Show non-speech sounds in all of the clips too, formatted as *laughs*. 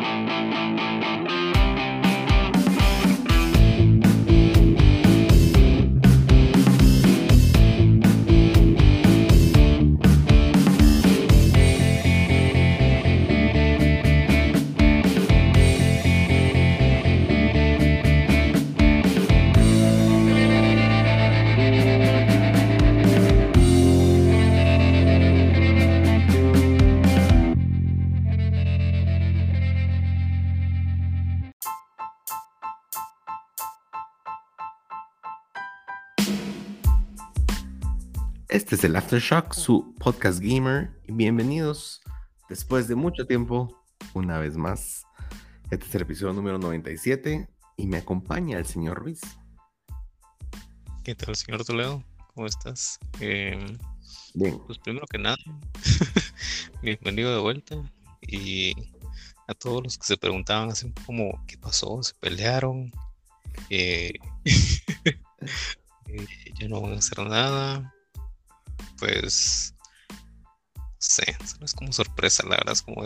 Música Este es el Aftershock, su podcast gamer. Bienvenidos después de mucho tiempo, una vez más. Este es el episodio número 97 y me acompaña el señor Ruiz. ¿Qué tal, señor Toledo? ¿Cómo estás? Em, Bien. pues primero que nada, *laughs* bienvenido de vuelta. Y a todos los que se preguntaban así como, ¿qué pasó? ¿Se pelearon? Eh, *laughs* eh, ya no van a hacer nada pues, no sé, no es como sorpresa, la verdad, es como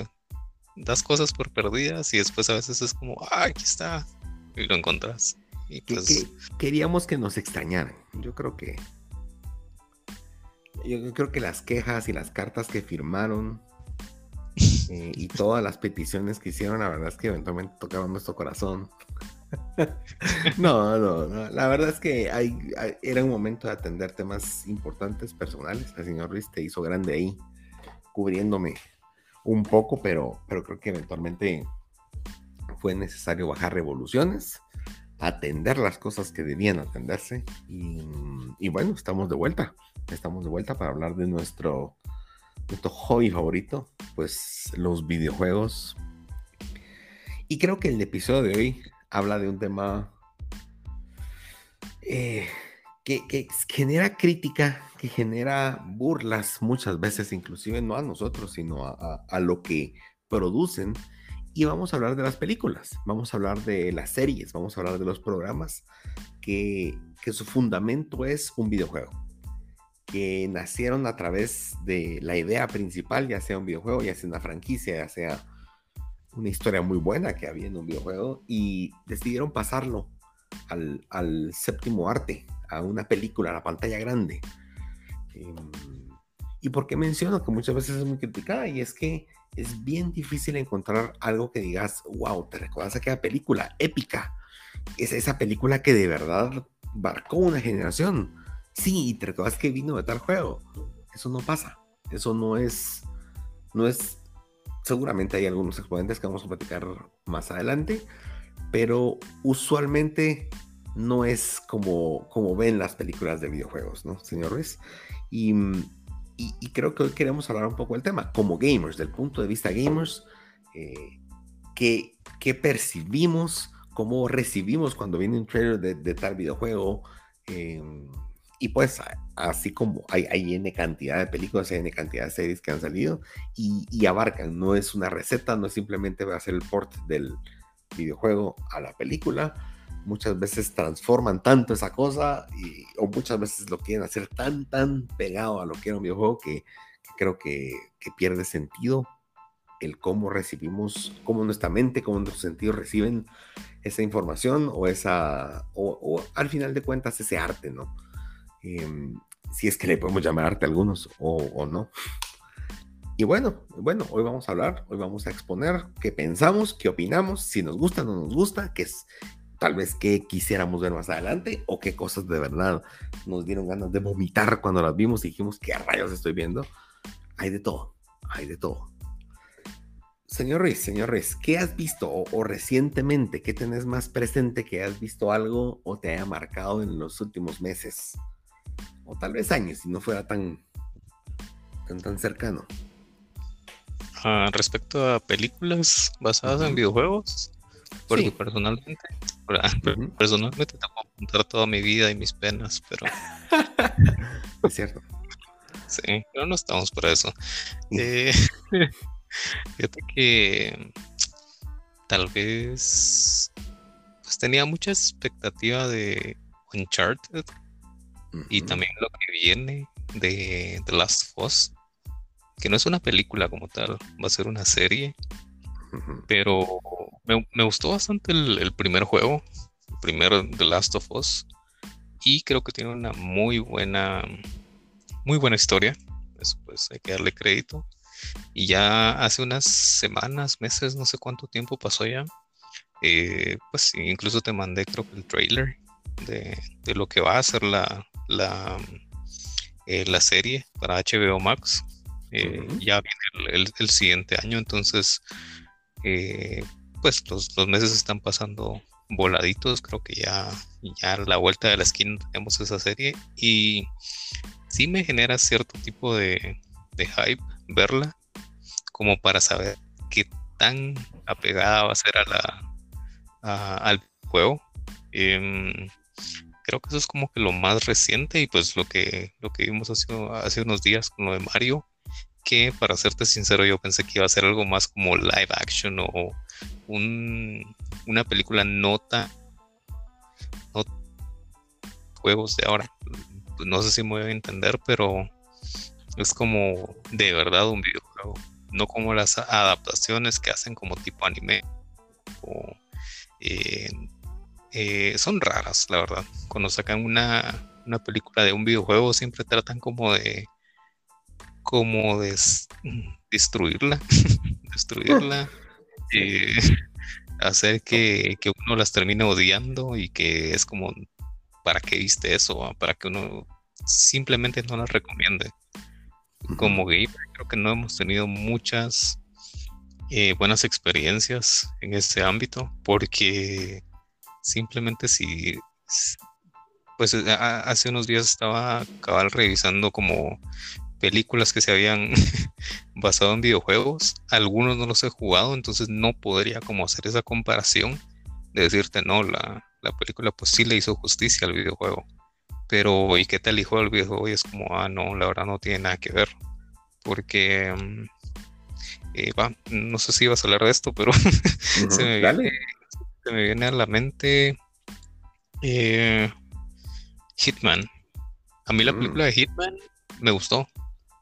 das cosas por perdidas y después a veces es como, ah, aquí está, y lo encontrás. Y pues, queríamos que nos extrañaran. Yo creo que. Yo creo que las quejas y las cartas que firmaron *laughs* eh, y todas las peticiones que hicieron, la verdad es que eventualmente tocaban nuestro corazón. *laughs* no, no, no, La verdad es que era un momento de atender temas importantes, personales. El señor Ruiz te hizo grande ahí, cubriéndome un poco, pero, pero creo que eventualmente fue necesario bajar revoluciones, atender las cosas que debían atenderse. Y, y bueno, estamos de vuelta. Estamos de vuelta para hablar de nuestro, nuestro hobby favorito, pues los videojuegos. Y creo que el episodio de hoy habla de un tema eh, que, genera crítica, que genera burlas muchas veces, inclusive no a nosotros, sino a, lo que producen. Y vamos a hablar de las películas, vamos a hablar de las series, vamos a hablar de los programas que, que su fundamento es un videojuego, que nacieron a través de la idea principal, ya sea un videojuego, ya sea una franquicia, ya sea una historia muy buena que había en un videojuego y decidieron pasarlo al, séptimo arte, a una película, a la pantalla grande. Em, ¿Y por qué menciono que muchas veces es muy criticada? Y es que es bien difícil encontrar algo que digas, wow, te recuerdas aquella película épica. Es esa película que de verdad marcó una generación. Sí, y te recuerdas que vino de tal juego. Eso no pasa. Eso no es, no es seguramente hay algunos exponentes que vamos a platicar más adelante, pero usualmente no es como, como ven las películas de videojuegos, ¿no, señor Ruiz? Y, creo que hoy queremos hablar un poco del tema, como gamers, del punto de vista gamers, eh, ¿qué, percibimos, cómo recibimos cuando viene un trailer de, tal videojuego? Em, y pues así como hay, hay N cantidad de películas, hay N cantidad de series que han salido y, abarcan, no es una receta, no es simplemente hacer el port del videojuego a la película. Muchas veces transforman tanto esa cosa y, o muchas veces lo quieren hacer tan, tan pegado a lo que era un videojuego que, creo que, pierde sentido el cómo recibimos, cómo nuestra mente, cómo nuestros sentidos reciben esa información o esa, o al final de cuentas ese arte, ¿no? Em, si es que le podemos llamar arte a algunos o, no. Y bueno, bueno, hoy vamos a hablar, hoy vamos a exponer qué pensamos, qué opinamos, si nos gusta o no nos gusta, qué es tal vez qué quisiéramos ver más adelante o qué cosas de verdad nos dieron ganas de vomitar cuando las vimos y dijimos, ¿qué rayos estoy viendo? Hay de todo, hay de todo. Señor Ruiz, señor Ruiz, ¿qué has visto o, o, recientemente, qué tenés más presente que has visto algo o te haya marcado en los últimos meses? O tal vez años, si no fuera tan, tan, tan cercano. Ah, respecto a películas basadas en videojuegos, porque personalmente, personalmente te puedo contar toda mi vida y mis penas, pero... *laughs* es cierto. Sí, pero no estamos para eso. Eh, *laughs* fíjate que tal vez pues tenía mucha expectativa de Uncharted y también lo que viene de The Last of Us, que no es una película como tal, va a ser una serie. Pero me, gustó bastante el, primer juego, el primero The Last of Us. Y creo que tiene una muy buena, muy buena historia. Eso pues hay que darle crédito. Y ya hace unas semanas, meses, no sé cuánto tiempo pasó ya. Eh, pues incluso te mandé creo que el trailer de, lo que va a ser la, la, eh, la serie para HBO Max. Eh, ya viene el, siguiente año, entonces pues los, los, meses están pasando voladitos, creo que ya, ya a la vuelta de la esquina tenemos esa serie y sí me genera cierto tipo de, de hype verla como para saber qué tan apegada va a ser a la, al juego. Em, creo que eso es como que lo más reciente y pues lo que, lo que vimos hace, hace unos días con lo de Mario, que para serte sincero yo pensé que iba a ser algo más como live action o un, una película nota, no juegos de ahora. No sé si me voy a entender, pero es como de verdad un videojuego, no como las adaptaciones que hacen como tipo anime. O, eh, eh, son raras, la verdad. Cuando sacan una, película de un videojuego siempre tratan como de como de destruirla, *laughs* destruirla, eh, hacer que, que, uno las termine odiando y que es como, ¿para qué viste eso? Para que uno simplemente no las recomiende como gamer creo que no hemos tenido muchas eh, buenas experiencias en ese ámbito porque simplemente si pues eh, hace unos días estaba cabal revisando como películas que se habían *laughs* basado en videojuegos algunos no los he jugado entonces no podría como hacer esa comparación de decirte no la, la película pues sí le hizo justicia al videojuego pero ¿y qué tal hijo del videojuego? Y es como, ah, no, la verdad no tiene nada que ver. Porque, mm, eh, va, no sé si ibas a hablar de esto, pero *laughs* se, me viene, a la mente eh, Hitman. A mí la mm. película de Hitman me gustó.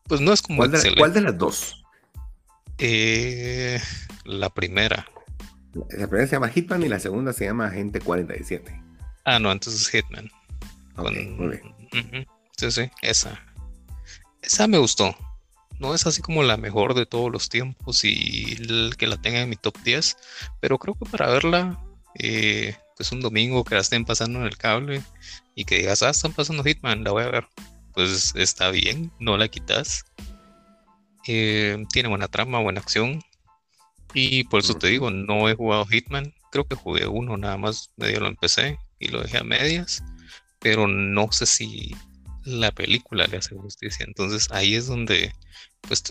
Pues no es como ¿Cuál de, ¿cuál de las dos? Eh, la primera. La primera se llama Hitman y la segunda se llama Agente 47. Ah, no, entonces Hitman. Sí, sí, esa. Esa me gustó. No es así como la mejor de todos los tiempos y el que la tenga en mi top 10, pero creo que para verla, eh, pues un domingo que la estén pasando en el cable y que digas, ah, están pasando Hitman, la voy a ver. Pues está bien, no la quitas. Eh, tiene buena trama, buena acción. Y por eso te digo, no he jugado Hitman. Creo que jugué uno nada más, medio lo empecé y lo dejé a medias pero no sé si la película le hace justicia. Entonces ahí es donde, pues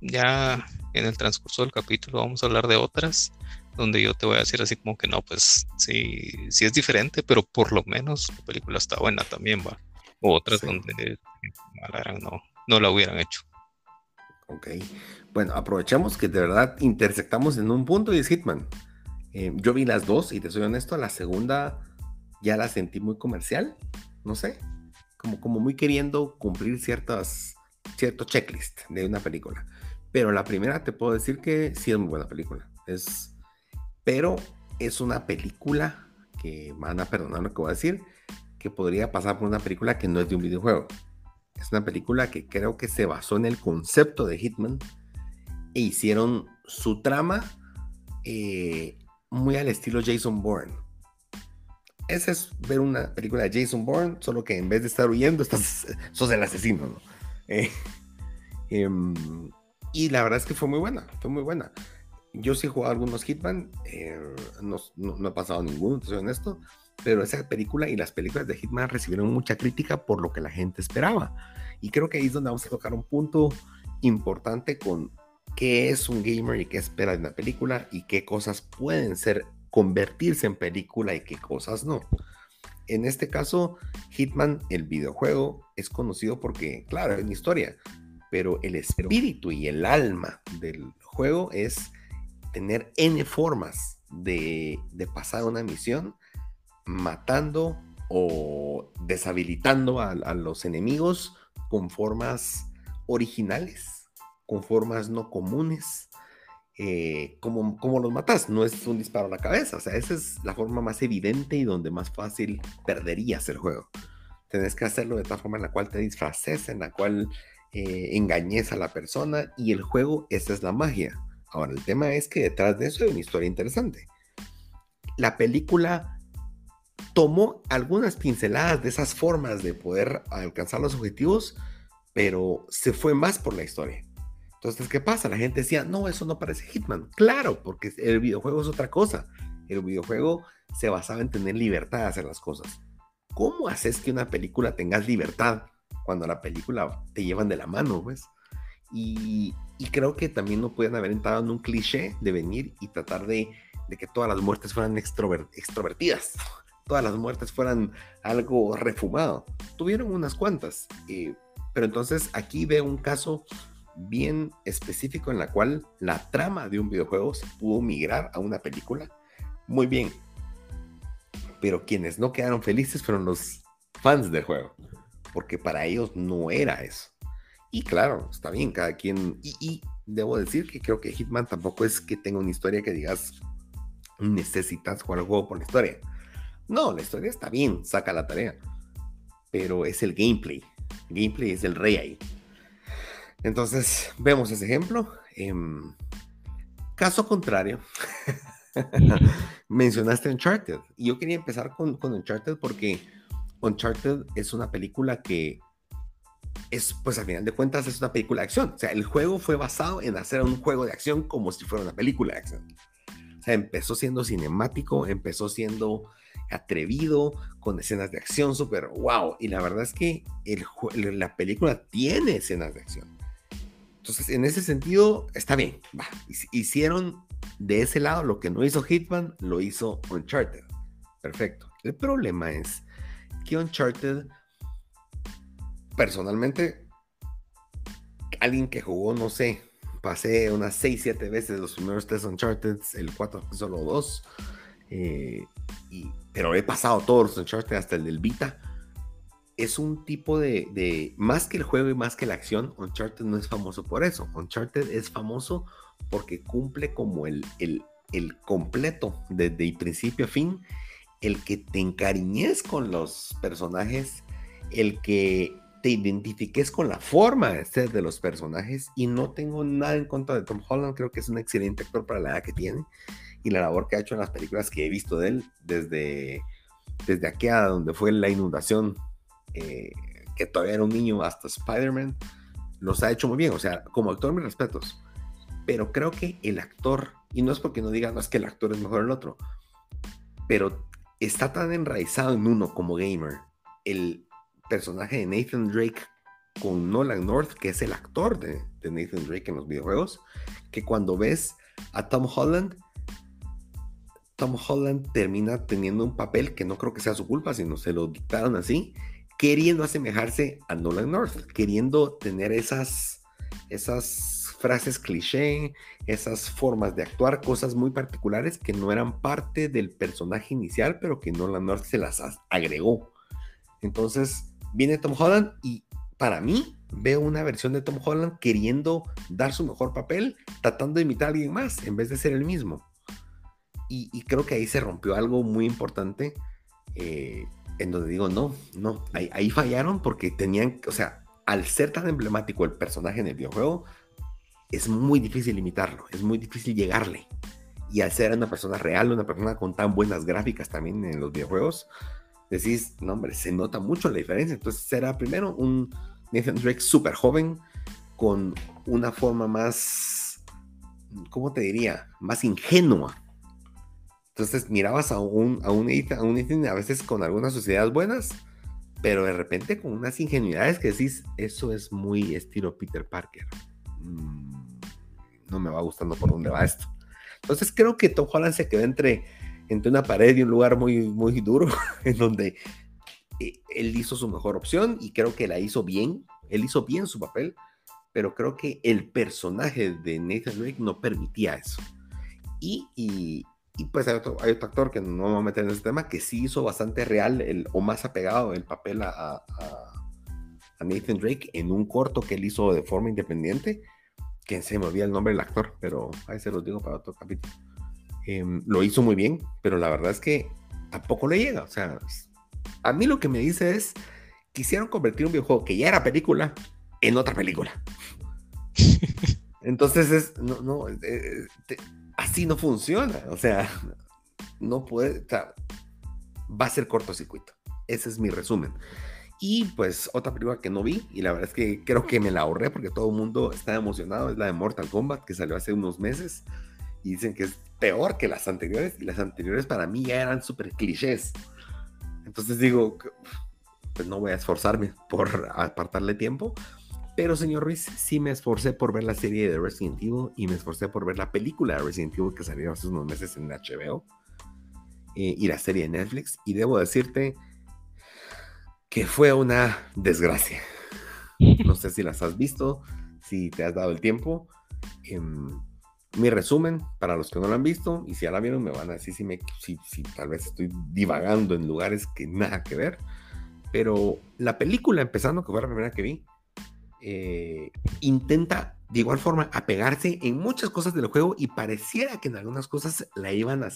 ya en el transcurso del capítulo vamos a hablar de otras, donde yo te voy a decir así como que no, pues sí, sí es diferente, pero por lo menos la película está buena también, va. O otras donde no, no la hubieran hecho. Ok. Bueno, aprovechamos que de verdad intersectamos en un punto y es Hitman. Eh, yo vi las dos y te soy honesto, la segunda ya la sentí muy comercial, no sé, como, como muy queriendo cumplir ciertas, cierto checklist de una película. Pero la primera te puedo decir que sí es muy buena película. Es, pero es una película que van a perdonar lo que voy a decir, que podría pasar por una película que no es de un videojuego. Es una película que creo que se basó en el concepto de Hitman e hicieron su trama eh, muy al estilo Jason Bourne ese es ver una película de Jason Bourne, solo que en vez de estar huyendo, estás, *laughs* sos el asesino, ¿no? Eh, *laughs* em, y la verdad es que fue muy buena, fue muy buena. Yo sí he jugado algunos Hitman, eh, no, no, he pasado ninguno, pero esa película y las películas de Hitman recibieron mucha crítica por lo que la gente esperaba. Y creo que ahí es donde vamos a tocar un punto importante con qué es un gamer y qué espera de una película y qué cosas pueden ser convertirse en película y qué cosas no. En este caso, Hitman, el videojuego, es conocido porque, claro, es una historia, pero el espíritu y el alma del juego es tener N formas de, pasar una misión matando o deshabilitando a, los enemigos con formas originales, con formas no comunes. eh, cómo, cómo, los matas. No es un disparo a la cabeza. O sea, esa es la forma más evidente y donde más fácil perderías el juego. Tenés que hacerlo de tal forma en la cual te disfraces, en la cual eh, engañes a la persona y el juego, esa es la magia. Ahora, el tema es que detrás de eso hay una historia interesante. La película tomó algunas pinceladas de esas formas de poder alcanzar los objetivos, pero se fue más por la historia. Entonces, ¿qué pasa? La gente decía, no, eso no parece Hitman. Claro, porque el videojuego es otra cosa. El videojuego se basaba en tener libertad de hacer las cosas. ¿Cómo haces que una película tengas libertad cuando la película te llevan de la mano, pues? Y, creo que también no pueden haber entrado en un cliché de venir y tratar de, que todas las muertes fueran extrovertidas, *laughs* todas las muertes fueran algo refumado. Tuvieron unas cuantas, eh, pero entonces aquí veo un caso bien específico en la cual la trama de un videojuego se pudo migrar a una película. Muy bien. Pero quienes no quedaron felices fueron los fans del juego, porque para ellos no era eso. Y claro, está bien, cada quien... Y, debo decir que creo que Hitman tampoco es que tenga una historia que digas, necesitas jugar el juego por la historia. No, la historia está bien, saca la tarea. Pero es el gameplay. gameplay es el rey ahí. Entonces, vemos ese ejemplo. Em, caso contrario, *laughs* mencionaste Uncharted. Y yo quería empezar con, con, Uncharted porque Uncharted es una película que es, pues al final de cuentas, es una película de acción. O sea, el juego fue basado en hacer un juego de acción como si fuera una película de acción. O sea, empezó siendo cinemático, empezó siendo atrevido, con escenas de acción súper wow. Y la verdad es que el, la película tiene escenas de acción. Entonces, en ese sentido, está bien. Hicieron de ese lado lo que no hizo Hitman, lo hizo Uncharted. Perfecto. El problema es que Uncharted, personalmente, alguien que jugó, no sé, pasé unas 6, 7 veces los primeros tres Uncharted, el 4 solo dos, eh, y, pero he pasado todos los Uncharted hasta el del Vita es un tipo de, más que el juego y más que la acción, Uncharted no es famoso por eso. Uncharted es famoso porque cumple como el, el, el completo, desde el principio a fin, el que te encariñes con los personajes, el que te identifiques con la forma de ser de los personajes y no tengo nada en contra de Tom Holland, creo que es un excelente actor para la edad que tiene y la labor que ha hecho en las películas que he visto de él desde desde aquí a donde fue la inundación eh, que todavía era un niño hasta Spider-Man, los ha hecho muy bien. O sea, como actor, mis respetos. Pero creo que el actor, y no es porque no digan, no es que el actor es mejor que el otro, pero está tan enraizado en uno como gamer, el personaje de Nathan Drake con Nolan North, que es el actor de, de Nathan Drake en los videojuegos, que cuando ves a Tom Holland, Tom Holland termina teniendo un papel que no creo que sea su culpa, sino se lo dictaron así, queriendo asemejarse a Nolan North, queriendo tener esas, esas frases cliché, esas formas de actuar, cosas muy particulares que no eran parte del personaje inicial, pero que Nolan North se las agregó. Entonces viene Tom Holland y para mí veo una versión de Tom Holland queriendo dar su mejor papel, tratando de imitar a alguien más en vez de ser el mismo. Y, creo que ahí se rompió algo muy importante. Eh, en donde digo, no, no, ahí, fallaron porque tenían, o sea, al ser tan emblemático el personaje en el videojuego, es muy difícil imitarlo, es muy difícil llegarle. Y al ser una persona real, una persona con tan buenas gráficas también en los videojuegos, decís, no hombre, se nota mucho la diferencia. Entonces será primero un Nathan Drake súper joven, con una forma más, ¿cómo te diría? Más ingenua entonces mirabas a un, a un, a un a veces con algunas sociedades buenas, pero de repente con unas ingenuidades que decís, eso es muy estilo Peter Parker. Mm, no me va gustando por dónde va esto. Entonces creo que Tom Holland se quedó entre, entre una pared y un lugar muy, muy duro, *laughs* en donde eh, él hizo su mejor opción y creo que la hizo bien. Él hizo bien su papel, pero creo que el personaje de Nathan Drake no permitía eso. Y, y, y pues hay otro, hay otro actor que no voy a meter en ese tema, que sí hizo bastante real el, o más apegado el papel a, a, Nathan Drake en un corto que él hizo de forma independiente. que se me olvida el nombre del actor, pero ahí se los digo para otro capítulo. Em, lo hizo muy bien, pero la verdad es que tampoco le llega. O sea, a mí lo que me dice es, quisieron convertir un videojuego que ya era película en otra película. *laughs* Entonces es, no, no, eh, así no funciona. O sea, no puede, o sea, va a ser cortocircuito. Ese es mi resumen. Y pues otra película que no vi, y la verdad es que creo que me la ahorré porque todo el mundo está emocionado, es la de Mortal Kombat, que salió hace unos meses. Y dicen que es peor que las anteriores, y las anteriores para mí ya eran súper clichés. Entonces digo, pues no voy a esforzarme por apartarle tiempo. Pero señor Ruiz, sí me esforcé por ver la serie de Resident Evil y me esforcé por ver la película de Resident Evil que salió hace unos meses en HBO eh, y la serie de Netflix. Y debo decirte que fue una desgracia. No sé si las has visto, si te has dado el tiempo. Em, mi resumen, para los que no lo han visto, y si ya la vieron, me van a decir si, me, si, tal vez estoy divagando en lugares que nada que ver. Pero la película, empezando, que fue la primera que vi, eh, intenta de igual forma apegarse en muchas cosas del juego y pareciera que en algunas cosas la iban a,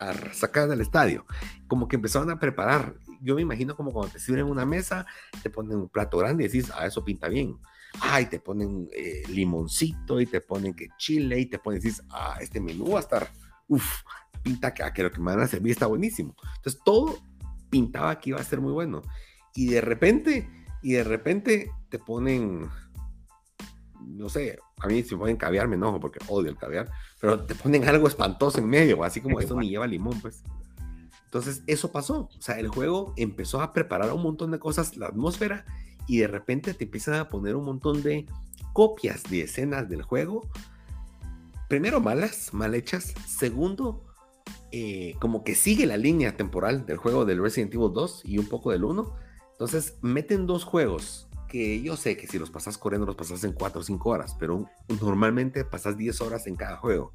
a sacar del estadio. Como que empezaban a preparar yo me imagino como cuando te sirven una mesa, te ponen un plato grande y decís, ah, eso pinta bien. Ay, te ponen eh, limoncito y te ponen que chile y te ponen, decís, ah, este menú va a estar, uff, pinta que, que lo que me van a servir está buenísimo. Entonces todo pintaba que iba a ser muy bueno. Y de repente, y de repente te ponen, no sé, a mí si me ponen caviar me enojo porque odio el caviar, pero te ponen algo espantoso en medio, así como esto ni lleva limón, pues. Entonces, eso pasó. O sea, el juego empezó a preparar un montón de cosas, la atmósfera, y de repente te empiezan a poner un montón de copias de escenas del juego. Primero, malas, mal hechas. Segundo, eh, como que sigue la línea temporal del juego del Resident Evil 2 y un poco del 1. Entonces, meten dos juegos que yo sé que si los pasas corriendo los pasas en 4 o 5 horas, pero normalmente pasas 10 horas en cada juego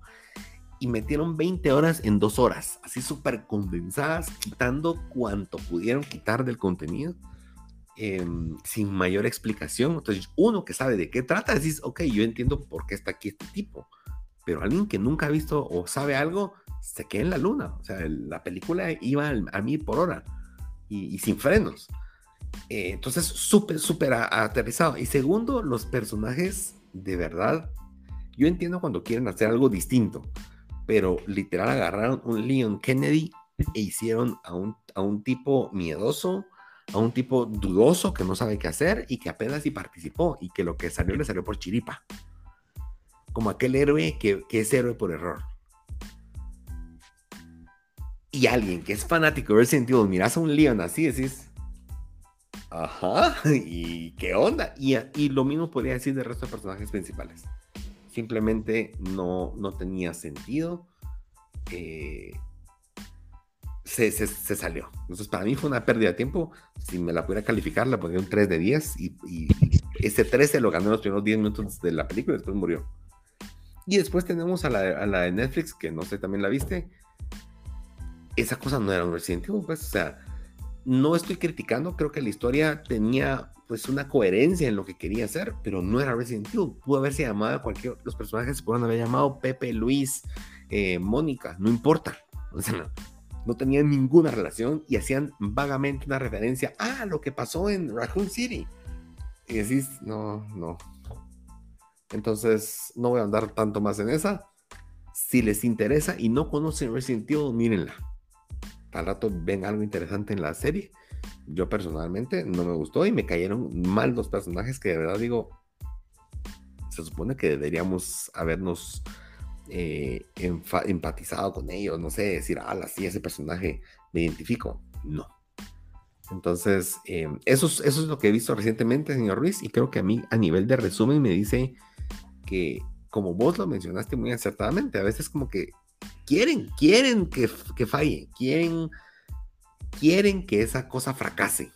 y metieron 20 horas en dos horas, así súper condensadas, quitando cuanto pudieron quitar del contenido, em, sin mayor explicación. Entonces, uno que sabe de qué trata, decís, ok, yo entiendo por qué está aquí este tipo, pero alguien que nunca ha visto o sabe algo, se queda en la luna. O sea, la película iba a mí por hora y, sin frenos. Eh, entonces, súper, súper aterrizado. Y segundo, los personajes, de verdad, yo entiendo cuando quieren hacer algo distinto pero literal agarraron un Leon Kennedy e hicieron a un, a un tipo miedoso, a un tipo dudoso que no sabe qué hacer y que apenas sí participó y que lo que salió le salió por chiripa. Como aquel héroe que, que es héroe por error. Y alguien que es fanático de Resident Evil, miras a un Leon así, decís, ajá, *laughs* ¿y qué onda? Y, y lo mismo podría decir del resto de personajes principales simplemente no, no tenía sentido. Eh, se, salió. Entonces, para mí fue una pérdida de tiempo. Si me la pudiera calificar, la pondría un 3 de 10 y, ese 13 lo ganó en los primeros 10 minutos de la película y después murió. Y después tenemos a la, a la, de Netflix, que no sé, también la viste. Esa cosa no era un Resident Evil, pues, o sea, no estoy criticando, creo que la historia tenía pues una coherencia en lo que quería hacer, pero no era Resident Evil. Pudo haberse llamado cualquier, los personajes se pueden haber llamado Pepe, Luis, eh, Mónica, no importa. O sea, no, tenían ninguna relación y hacían vagamente una referencia a lo que pasó en Raccoon City. Y decís, no, no. Entonces, no voy a andar tanto más en esa. Si les interesa y no conocen Resident Evil, mírenla. Al rato ven algo interesante en la serie yo personalmente no me gustó y me cayeron mal los personajes que de verdad digo, se supone que deberíamos habernos eh, empatizado con ellos, no sé, decir, ah, sí, ese personaje me identifico. No. Entonces, eh, eso, es, eso es lo que he visto recientemente, señor Ruiz, y creo que a mí a nivel de resumen me dice que, como vos lo mencionaste muy acertadamente, a veces como que quieren, quieren que, que falle, quieren quieren que esa cosa fracase.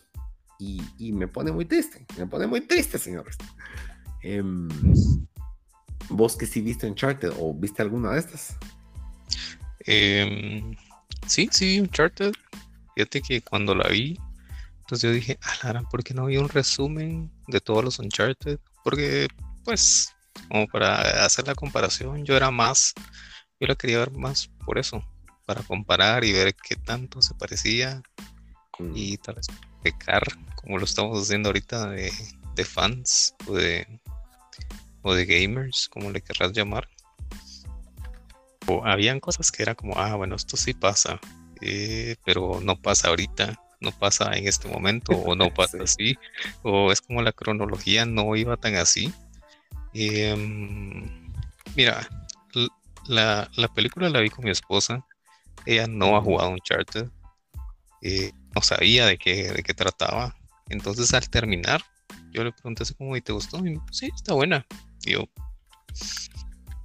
Y, me pone muy triste, me pone muy triste, señores. Em, ¿Vos que sí viste Uncharted o viste alguna de estas? Em, sí, sí, Uncharted. Fíjate que cuando la vi, entonces yo dije, Alara, ¿por qué no vi un resumen de todos los Uncharted? Porque, pues, como para hacer la comparación, yo era más, yo la quería ver más por eso, para comparar y ver qué tanto se parecía mm. y tal vez pecar, como lo estamos haciendo ahorita de, de fans o de, o de gamers, como le querrás llamar. O habían cosas que era como, ah, bueno, esto sí pasa, eh, pero no pasa ahorita, no pasa en este momento, o no *laughs* pasa así, o es como la cronología no iba tan así. Em, mira, la, la, película la vi con mi esposa, ella no ha jugado Uncharted, eh, no sabía de qué, de qué trataba, entonces al terminar, yo le pregunté así como, ¿y te gustó? Y sí, está buena. Yo,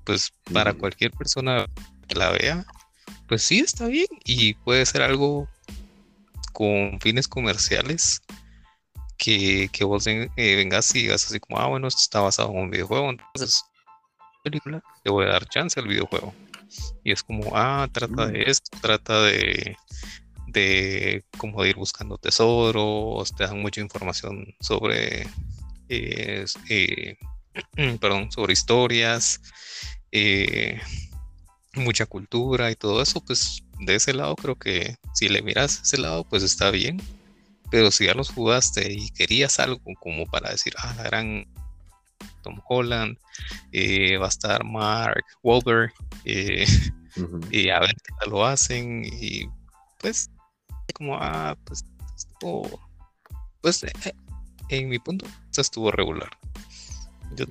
pues para cualquier persona que la vea, pues sí, está bien. Y puede ser algo con fines comerciales que, que vos eh, vengas y digas así como, ah, bueno, esto está basado en un videojuego, entonces, película, te voy a dar chance al videojuego. Y es como, ah, trata de mm. esto, trata de, de como ir buscando tesoros, te dan mucha información sobre, eh, *clears throat* perdón, sobre historias, eh, mucha cultura y todo eso, pues de ese lado creo que si le miras ese lado, pues está bien. Pero si ya los jugaste y querías algo como para decir, ah, la gran Tom Holland, eh, va a estar Mark Wahlberg, eh, y a ver qué tal lo hacen, y pues, como, ah, pues, pues eh, en mi punto, estuvo regular. Yo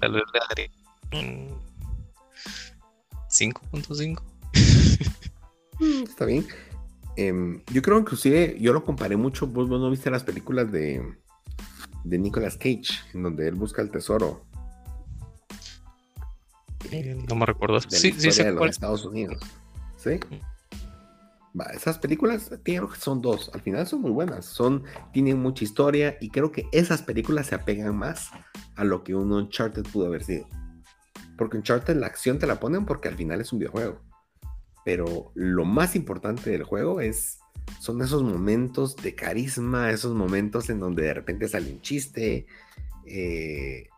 tal vez le daré 5.5. Mm, está bien. Em, yo creo inclusive, yo lo comparé mucho, vos, no viste las películas de, de Nicolas Cage, en donde él busca el tesoro. Eh, no me recuerdo. sí, sí, de los Estados Unidos. ¿Sí? esas películas, creo que son dos. Al final son muy buenas. Son, tienen mucha historia y creo que esas películas se apegan más a lo que un Uncharted pudo haber sido. Porque Uncharted la acción te la ponen porque al final es un videojuego. Pero lo más importante del juego es son esos momentos de carisma, esos momentos en donde de repente sale un chiste, eh,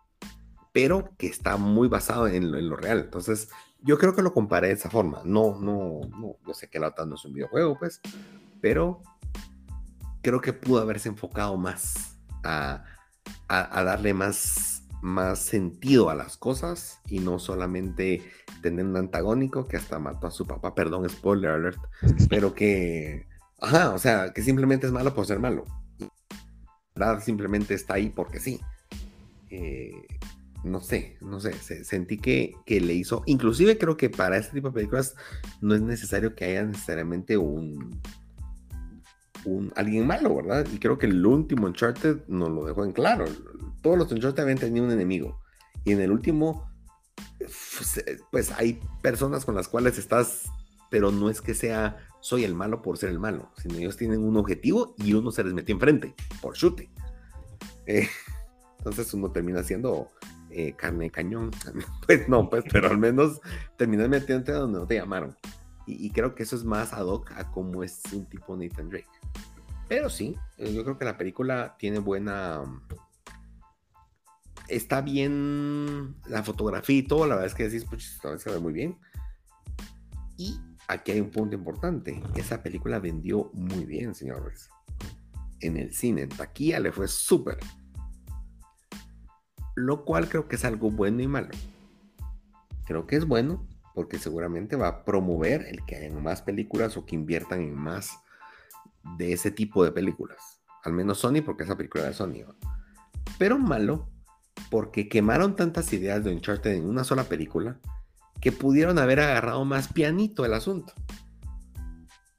pero que está muy basado en lo, real. Entonces, yo creo que lo comparé de esa forma. No, no, no, yo sé que la OTAN no es un videojuego, pues, pero creo que pudo haberse enfocado más a, a darle más más sentido a las cosas y no solamente tener un antagónico que hasta mató a su papá, perdón, spoiler alert, pero que, ajá, o sea, que simplemente es malo por ser malo. ¿verdad? Simplemente está ahí porque sí. Eh, no sé, no sé, sentí que, que, le hizo, inclusive creo que para este tipo de películas no es necesario que haya necesariamente un, un alguien malo, ¿verdad? Y creo que el último Uncharted nos lo dejó en claro todos los Uncharted habían tenido un enemigo. Y en el último, pues hay personas con las cuales estás, pero no es que sea soy el malo por ser el malo, sino ellos tienen un objetivo y uno se les metió enfrente por chute. Eh, entonces uno termina siendo eh, carne de cañón. *laughs* Pues no, pues, pero al menos terminas metiéndote donde no te llamaron. Y, creo que eso es más ad hoc a cómo es un tipo Nathan Drake. Pero sí, eh, yo creo que la película tiene buena está bien la fotografía y todo, la verdad es que decís, pues se ve muy bien. Y aquí hay un punto importante, esa película vendió muy bien, señores. En el cine, en taquilla le fue súper. Lo cual creo que es algo bueno y malo. Creo que es bueno porque seguramente va a promover el que hayan más películas o que inviertan en más de ese tipo de películas. Al menos Sony, porque esa película de Sony. Pero malo porque quemaron tantas ideas de Uncharted en una sola película que pudieron haber agarrado más pianito el asunto.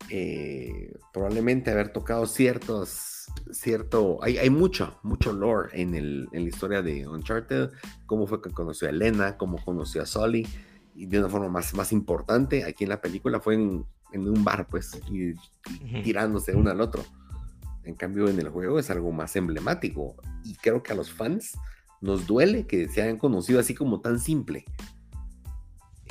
Eh, probablemente haber tocado ciertos, cierto, hay, hay mucho, mucho lore en, el, en la historia de Uncharted, cómo fue que conoció a Elena, cómo conoció a Sully, y de una forma más, más importante, aquí en la película fue en, un bar, pues, y, tirándose uno al otro. En cambio, en el juego es algo más emblemático, y creo que a los fans nos duele que se hayan conocido así como tan simple.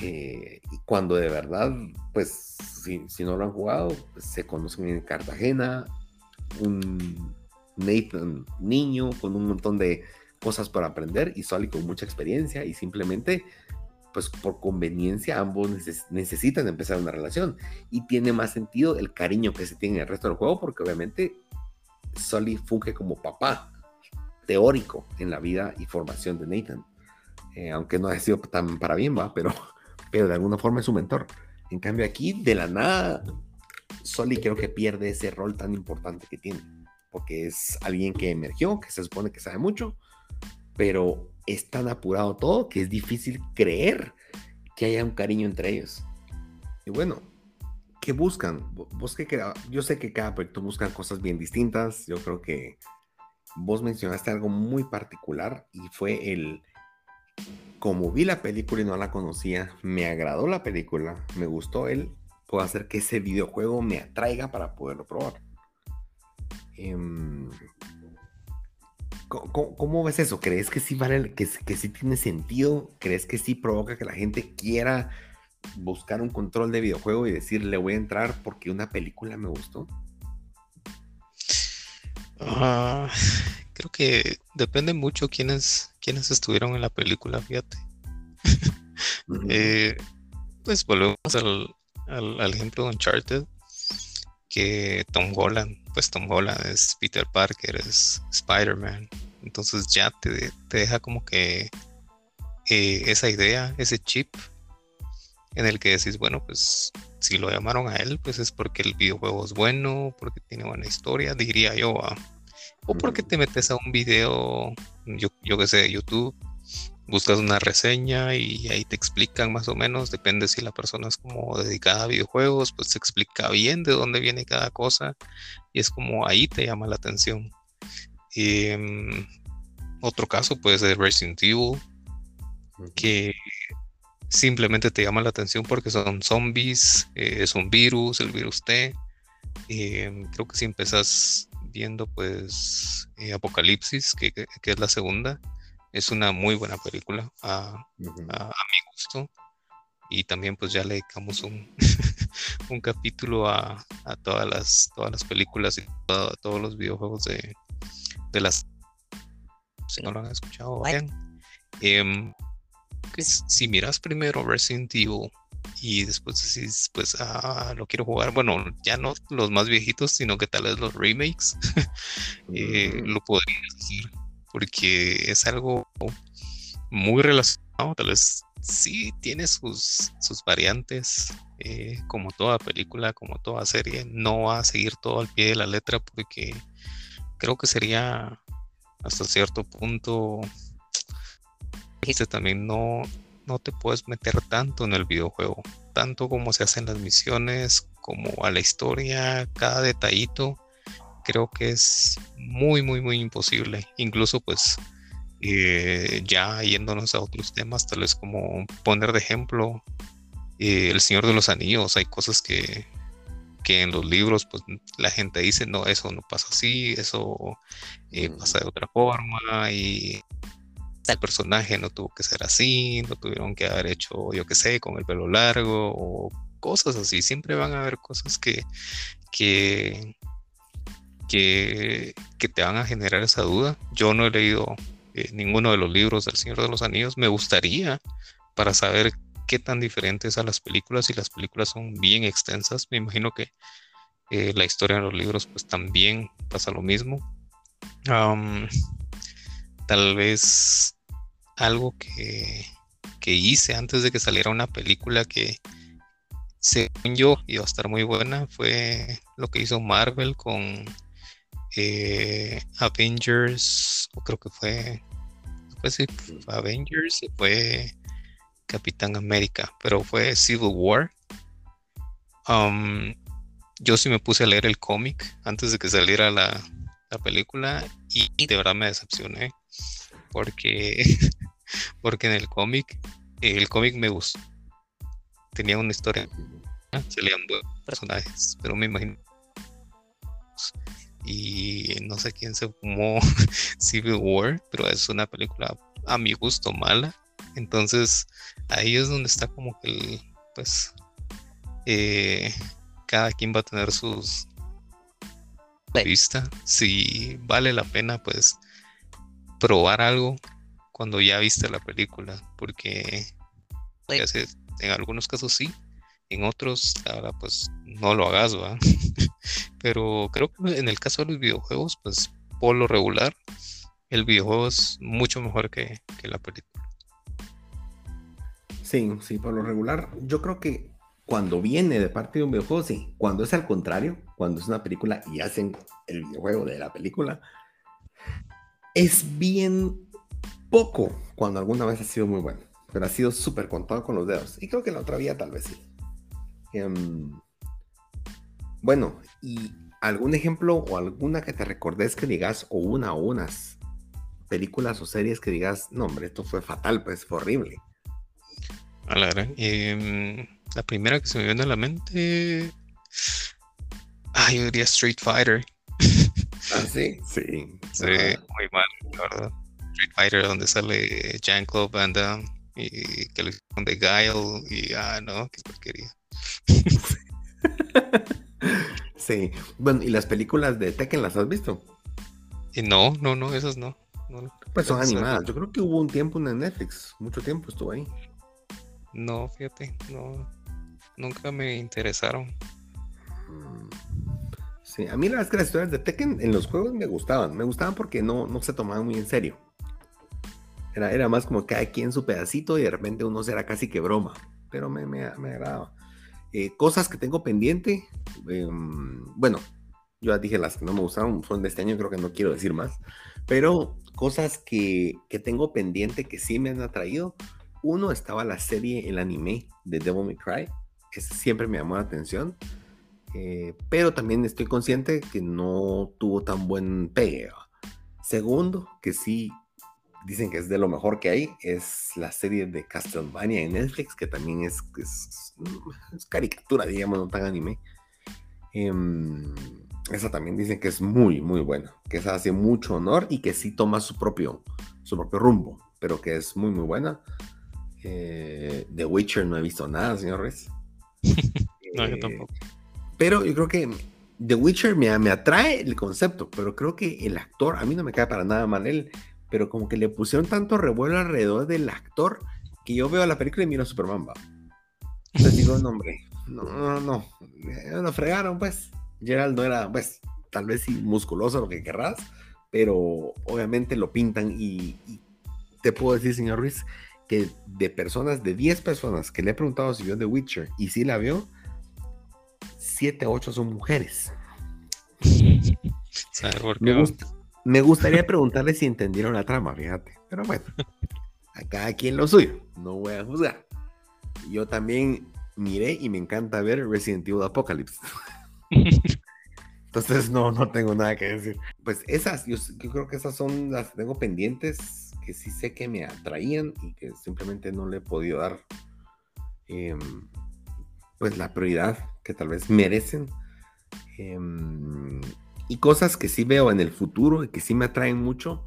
Eh, y cuando de verdad, pues si, no lo han jugado, pues, se conocen en Cartagena, un Nathan niño con un montón de cosas por aprender y Sully con mucha experiencia y simplemente pues por conveniencia ambos necesitan empezar una relación y tiene más sentido el cariño que se tiene en el resto del juego porque obviamente Sully funge como papá teórico en la vida y formación de Nathan. Eh, aunque no haya sido tan para bien, va, pero, pero de alguna forma es su mentor. En cambio aquí, de la nada, Sully creo que pierde ese rol tan importante que tiene, porque es alguien que emergió, que se supone que sabe mucho, pero es tan apurado todo que es difícil creer que haya un cariño entre ellos. Y bueno, ¿qué buscan? yo sé que cada proyecto buscan cosas bien distintas. Yo creo que vos mencionaste algo muy particular y fue el, como vi la película y no la conocía, me agradó la película, me gustó él, puedo hacer que ese videojuego me atraiga para poderlo probar. Em, ¿Cómo, ves eso? ¿Crees que sí vale, que, que sí tiene sentido? ¿Crees que sí provoca que la gente quiera buscar un control de videojuego y decir le voy a entrar porque una película me gustó? Ah, creo que depende mucho quiénes, quiénes estuvieron en la película, fíjate. *laughs* Eh, pues volvemos al, al, ejemplo de Uncharted, que Tom Holland, pues Tom Holland es Peter Parker, es Spider-Man, entonces ya te, deja como que eh, esa idea, ese chip en el que decís, bueno, pues si lo llamaron a él, pues es porque el videojuego es bueno, porque tiene buena historia, diría yo. O porque te metes a un video, yo, yo que sé, de YouTube, buscas una reseña y ahí te explican más o menos, depende si la persona es como dedicada a videojuegos, pues te explica bien de dónde viene cada cosa y es como ahí te llama la atención. Em, otro caso puede ser Resident Evil, que simplemente te llama la atención porque son zombies, eh, es un virus, el virus T. Em, creo que si empezás viendo pues eh, Apocalipsis, que, es la segunda, es una muy buena película a, mi gusto. Y también pues ya le dedicamos un, *laughs* un capítulo a, todas, las, todas las películas y a, todos los videojuegos de, de las... Si no lo han escuchado, vayan. Em, si miras primero Resident Evil y después decís, pues, ah, lo quiero jugar, bueno, ya no los más viejitos, sino que tal vez los remakes, *laughs* eh, lo podrías decir, porque es algo muy relacionado, tal vez sí tiene sus, sus variantes, eh, como toda película, como toda serie, no va a seguir todo al pie de la letra porque creo que sería hasta cierto punto también no, no te puedes meter tanto en el videojuego, tanto como se hacen las misiones, como a la historia, cada detallito, creo que es muy, muy, muy imposible. Incluso pues eh, ya yéndonos a otros temas, tal vez como poner de ejemplo eh, El Señor de los Anillos, hay cosas que, que en los libros pues la gente dice, no, eso no pasa así, eso eh, pasa de otra forma y el personaje no tuvo que ser así, no tuvieron que haber hecho, yo qué sé, con el pelo largo o cosas así. Siempre van a haber cosas que, que, que, te van a generar esa duda. Yo no he leído eh, ninguno de los libros del Señor de los Anillos. Me gustaría para saber qué tan diferentes a las películas y las películas son bien extensas. Me imagino que eh, la historia de los libros pues también pasa lo mismo. tal vez algo que, hice antes de que saliera una película que según yo iba a estar muy buena fue lo que hizo Marvel con eh, Avengers o creo que fue fue Avengers o fue Capitán América pero fue Civil War um, yo sí me puse a leer el cómic antes de que saliera la, la película y de verdad me decepcioné porque *laughs* porque en el cómic, el cómic me gustó. Tenía una historia, salían buenos personajes, pero me imagino. Y no sé quién se fumó *laughs* Civil War, pero es una película a mi gusto mala. Entonces ahí es donde está como que, pues, eh, cada quien va a tener sus vista. Si vale la pena, pues probar algo cuando ya viste la película, porque en algunos casos sí, en otros, ahora pues no lo hagas, ¿va? *laughs* Pero creo que en el caso de los videojuegos, pues por lo regular, el videojuego es mucho mejor que, la película. Sí, sí, por lo regular, yo creo que cuando viene de parte de un videojuego, sí. Cuando es al contrario, cuando es una película y hacen el videojuego de la película, es bien poco cuando alguna vez ha sido muy bueno. Pero ha sido súper contado con los dedos. Y creo que la otra vía tal vez sí. Em, bueno, y algún ejemplo o alguna que te recordes que digas, o una o unas películas o series que digas, no, hombre, esto fue fatal, pues fue horrible. A la em, la primera que se me viene a la mente. Ah, yo diría Street Fighter. Ah, sí, sí. Sí, muy mal, la verdad. Street Fighter, donde sale Jean-Claude Van Damme y que lo hicieron de Guile y ah, no, qué porquería. *laughs* sí, bueno, ¿y las películas de Tekken las has visto? Y no, no, no, esas no. pues son animadas. Yo creo que hubo un tiempo en Netflix, mucho tiempo estuvo ahí. No, fíjate, no, nunca me interesaron. Mm. Sí, a mí las historias de Tekken en los juegos me gustaban. Me gustaban porque no, no se tomaban muy en serio. Era, era más como cada quien su pedacito y de repente uno será casi que broma. Pero me, me, agradaba. Eh, cosas que tengo pendiente. Em, bueno, yo ya dije las que no me gustaron, son de este año, creo que no quiero decir más. Pero cosas que, que tengo pendiente que sí me han atraído. Uno estaba la serie, el anime de Devil May Cry que siempre me llamó la atención. Eh, pero también estoy consciente que no tuvo tan buen pegue. Segundo, que sí dicen que es de lo mejor que hay, es la serie de Castlevania en Netflix, que también es, es, caricatura, digamos, no tan anime. Em, esa también dicen que es muy, muy buena, que esa hace mucho honor y que sí toma su propio, su propio rumbo, pero que es muy, muy buena. Eh, The Witcher no he visto nada, señores. *laughs* no, yo eh, tampoco. Pero yo creo que The Witcher me, me, atrae el concepto, pero creo que el actor, a mí no me cae para nada mal él, pero como que le pusieron tanto revuelo alrededor del actor que yo veo la película y miro a Superman, va. Entonces digo, no, hombre, no, no, no, lo fregaron, pues. Gerald no era, pues, tal vez sí musculoso, lo que querrás, pero obviamente lo pintan y, y te puedo decir, señor Ruiz, que de personas, de 10 personas que le he preguntado si vio The Witcher y si la vio, 7, 8 son mujeres. *laughs* me, gustaría preguntarle si entendieron la trama, fíjate. Pero bueno, a cada quien lo suyo, no voy a juzgar. Yo también miré y me encanta ver Resident Evil Apocalypse. *laughs* Entonces no, no tengo nada que decir. Pues esas, yo, yo creo que esas son las que tengo pendientes que sí sé que me atraían y que simplemente no le he podido dar em, pues la prioridad que tal vez merecen. Em, y cosas que sí veo en el futuro y que sí me atraen mucho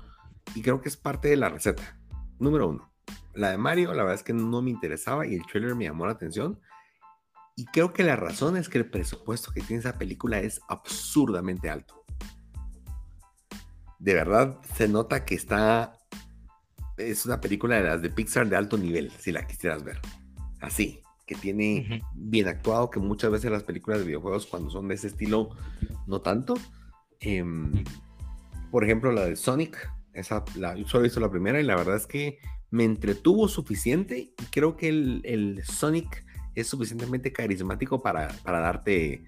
y creo que es parte de la receta. Número uno, la de Mario, la verdad es que no me interesaba y el trailer me llamó la atención. Y creo que la razón es que el presupuesto que tiene esa película es absurdamente alto. De verdad se nota que está es una película de las de Pixar de alto nivel, si la quisieras ver. Así, que tiene bien actuado, que muchas veces las películas de videojuegos cuando son de ese estilo, no tanto. Em, por ejemplo, la de Sonic, esa, la, yo solo he visto la primera y la verdad es que me entretuvo suficiente y creo que el, Sonic es suficientemente carismático para, para darte,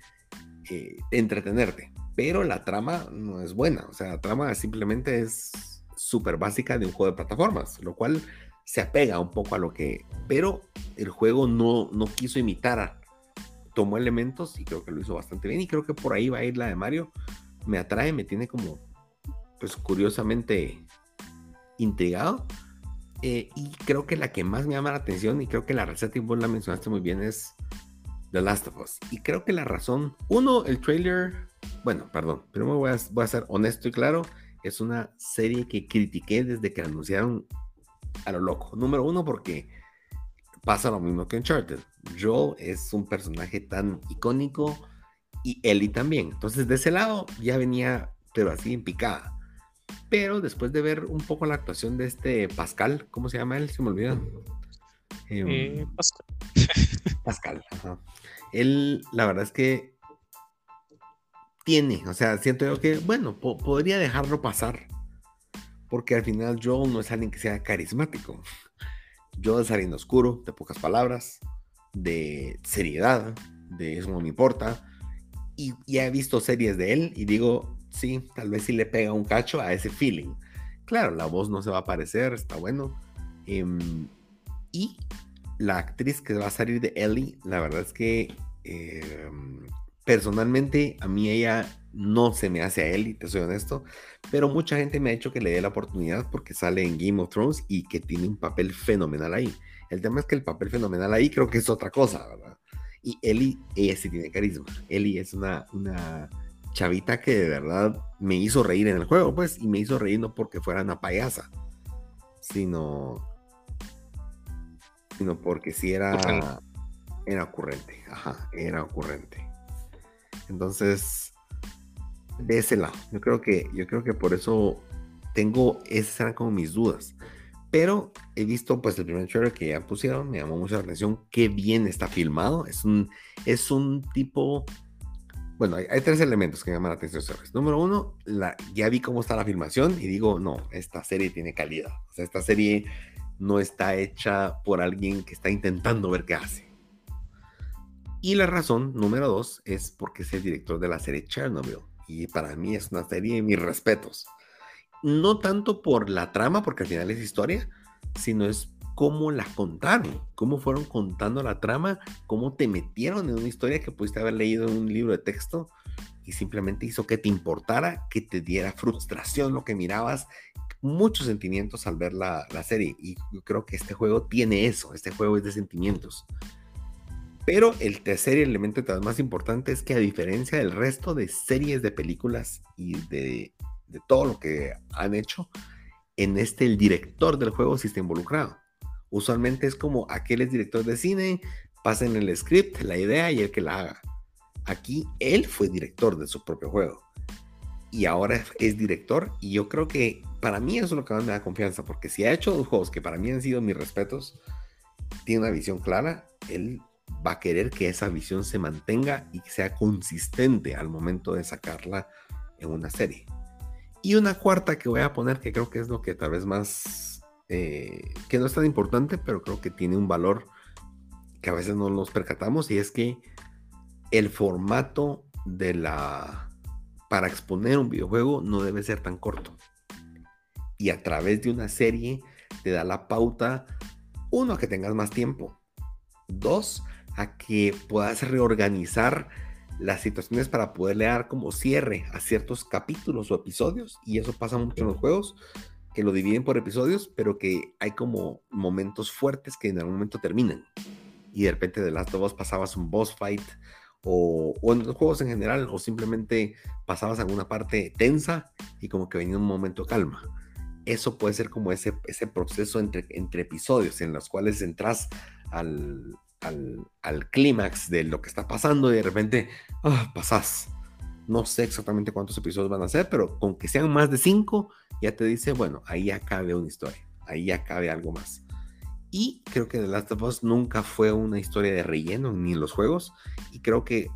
eh, entretenerte. Pero la trama no es buena, o sea, la trama simplemente es súper básica de un juego de plataformas, lo cual se apega un poco a lo que, pero el juego no, no quiso imitar, tomó elementos y creo que lo hizo bastante bien y creo que por ahí va a ir la de Mario, me atrae, me tiene como, pues curiosamente intrigado. Eh, y creo que la que más me llama la atención, y creo que la receta y vos la mencionaste muy bien, es The Last of Us. Y creo que la razón, uno, el trailer, bueno, perdón, primero voy a, voy a ser honesto y claro es una serie que critiqué desde que la anunciaron a lo loco. Número uno, porque pasa lo mismo que Uncharted. Joel es un personaje tan icónico y Ellie también. Entonces, de ese lado ya venía, pero así en picada. pero después de ver un poco la actuación de este Pascal, ¿cómo se llama él? Se me olvida. Em, Eh, Pascal. *laughs* Pascal. ajá. Él, la verdad es que tiene, o sea, siento yo que, bueno, po- podría dejarlo pasar, porque al final Joel no es alguien que sea carismático. Joel es alguien oscuro, de pocas palabras, de seriedad, de eso no me importa. Y ya he visto series de él y digo, sí, tal vez sí le pega un cacho a ese feeling. Claro, la voz no se va a parecer, está bueno. Em, y la actriz que va a salir de Ellie, la verdad es que eh, personalmente a mí ella no se me hace a Ellie, te soy honesto, pero mucha gente me ha dicho que le dé la oportunidad porque sale en Game of Thrones y que tiene un papel fenomenal ahí. El tema es que el papel fenomenal ahí creo que es otra cosa, ¿verdad? Y Ellie, ella sí tiene carisma. Ellie es una, una chavita que de verdad me hizo reír en el juego, pues, y me hizo reír no porque fuera una payasa, sino sino porque sí era, Ocurrente. era ocurrente. Ajá, era ocurrente. Entonces, de ese lado, yo creo que, yo creo que por eso tengo, esas eran como mis dudas. Pero he visto pues el primer trailer que ya pusieron, me llamó mucho la atención, qué bien está filmado. Es un, es un tipo, bueno, hay, hay tres elementos que me llaman la atención. ¿sabes? Número uno, la, ya vi cómo está la filmación y digo, no, esta serie tiene calidad. O sea, esta serie no está hecha por alguien que está intentando ver qué hace. Y la razón número dos es porque es el director de la serie Chernobyl. Y para mí es una serie de mis respetos. No tanto por la trama, porque al final es historia, sino es cómo la contaron, cómo fueron contando la trama, cómo te metieron en una historia que pudiste haber leído en un libro de texto y simplemente hizo que te importara, que te diera frustración lo que mirabas, muchos sentimientos al ver la, la serie. Y yo creo que este juego tiene eso, este juego es de sentimientos. Pero el tercer elemento más importante es que a diferencia del resto de series de películas y de, de todo lo que han hecho, en este el director del juego sí está involucrado. Usualmente es como aquel es director de cine, pasen el script, la idea y el que la haga. Aquí él fue director de su propio juego. Y ahora es director. Y yo creo que para mí eso es lo que más me da confianza. Porque si ha hecho dos juegos que para mí han sido mis respetos, tiene una visión clara, él va a querer que esa visión se mantenga y que sea consistente al momento de sacarla en una serie. Y una cuarta que voy a poner, que creo que es lo que tal vez más, eh, que no es tan importante, pero creo que tiene un valor que a veces no nos percatamos, y es que el formato de la, para exponer un videojuego no debe ser tan corto. Y a través de una serie te da la pauta, uno, a que tengas más tiempo, dos, a que puedas reorganizar las situaciones para poderle dar como cierre a ciertos capítulos o episodios. Y eso pasa mucho en los juegos, que lo dividen por episodios, pero que hay como momentos fuertes que en algún momento terminan. Y de repente de las dos pasabas un boss fight, o, o, en los juegos en general, o simplemente pasabas alguna parte tensa y como que venía un momento calma. Eso puede ser como ese, ese proceso entre, entre episodios en los cuales entras al, al, al clímax de lo que está pasando y de repente ah, pasás. No sé exactamente cuántos episodios van a ser, pero con que sean más de cinco, ya te dice, bueno, ahí ya cabe una historia, ahí ya cabe algo más. Y creo que The Last of Us nunca fue una historia de relleno ni en los juegos, y creo que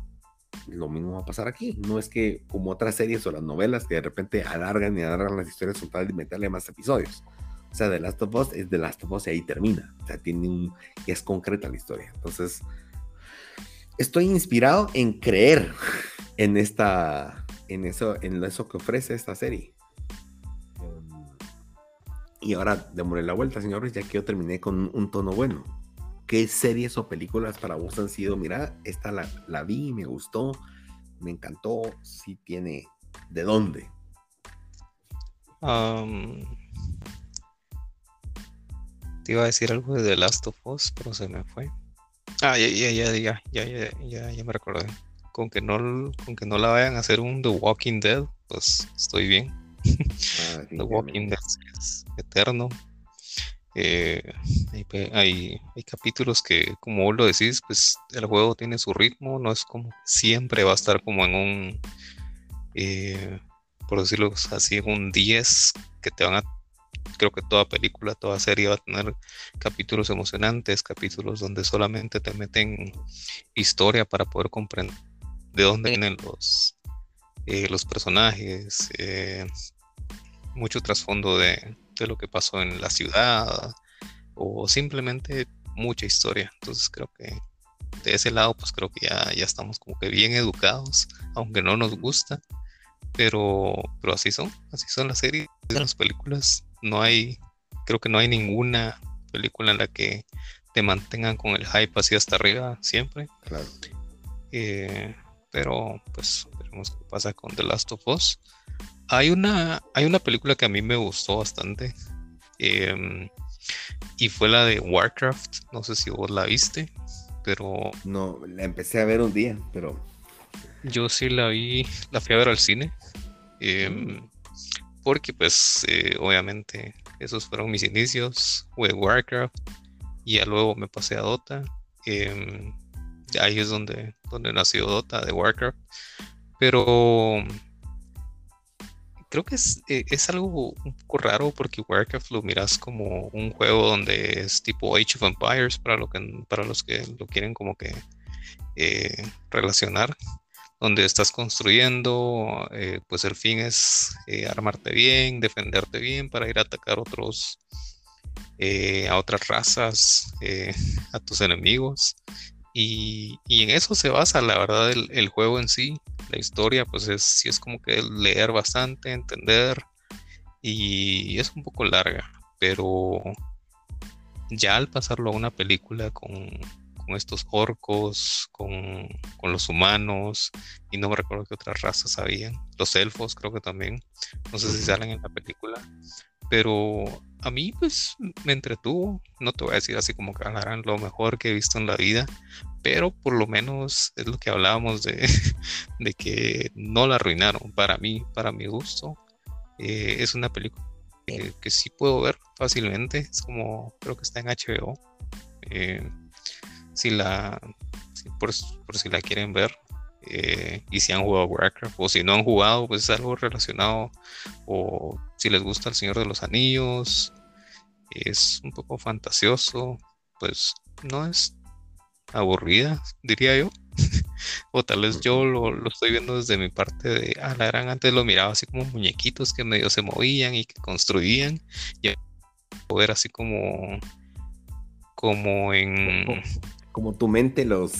lo mismo va a pasar aquí. No es que como otras series o las novelas que de repente alargan y alargan las historias con tal de meterle más episodios. O sea, The Last of Us es The Last of Us y ahí termina. O sea, tiene un. es concreta la historia. Entonces, estoy inspirado en creer en esta. en eso, en eso que ofrece esta serie. Um, y ahora démosle la vuelta, señores, ya que yo terminé con un tono bueno. ¿Qué series o películas para vos han sido? Mira, esta la, la vi, me gustó, me encantó. Sí tiene. ¿De dónde? Um, te iba a decir algo de The Last of Us, pero se me fue. Ah, ya, ya, ya, ya, ya, ya, ya, ya me recordé. Con que no, con que no la vayan a hacer un The Walking Dead, pues estoy bien. Ah, *laughs* The Walking Dead es eterno. Eh, hay, hay, hay, capítulos que, como vos lo decís, pues el juego tiene su ritmo, no es como siempre va a estar como en un eh, por decirlo así, un 10 que te van a creo que toda película, toda serie va a tener capítulos emocionantes, capítulos donde solamente te meten historia para poder comprender de dónde vienen los, eh, los personajes, eh, mucho trasfondo de, de, lo que pasó en la ciudad o simplemente mucha historia. Entonces creo que de ese lado pues creo que ya, ya estamos como que bien educados, aunque no nos gusta, pero, pero así son, así son las series, las películas no hay, creo que no hay ninguna película en la que te mantengan con el hype así hasta arriba siempre. Claro. Eh, pero pues veremos qué pasa con The Last of Us. Hay una, hay una película que a mí me gustó bastante. Em, y fue la de Warcraft. No sé si vos la viste, pero. No, la empecé a ver un día, pero. Yo sí la vi, la fui a ver al cine. Em, porque pues eh, obviamente esos fueron mis inicios, fue Warcraft y ya luego me pasé a Dota. Em, ahí es donde, donde nació Dota de Warcraft. Pero creo que es, eh, es, algo un poco raro porque Warcraft lo miras como un juego donde es tipo Age of Empires para, lo que, para los que lo quieren como que eh, relacionar donde estás construyendo, eh, pues el fin es eh, armarte bien, defenderte bien para ir a atacar otros, eh, a otras razas, a tus enemigos. Y, en eso se basa, la verdad, el, juego en sí. La historia, pues es, sí es como que leer bastante, entender. Y es un poco larga, pero ya al pasarlo a una película con, con estos orcos, con, los humanos, y no me recuerdo qué otras razas habían. Los elfos creo que también, no sé si salen en la película, pero a mí pues me entretuvo, no te voy a decir así como que hablarán lo mejor que he visto en la vida, pero por lo menos es lo que hablábamos de, *laughs* de que no la arruinaron, para mí, para mi gusto, eh, es una película que, sí puedo ver fácilmente, es como creo que está en HBO. Eh, si la, por, si la quieren ver. Eh, y si han jugado Warcraft o si no han jugado, pues es algo relacionado. O si les gusta El Señor de los Anillos, es un poco fantasioso, pues no es aburrida, diría yo. *laughs* o tal vez yo lo, estoy viendo desde mi parte de, ah, la gran antes lo miraba así como muñequitos que medio se movían y que construían. Y ver así como como en como tu mente los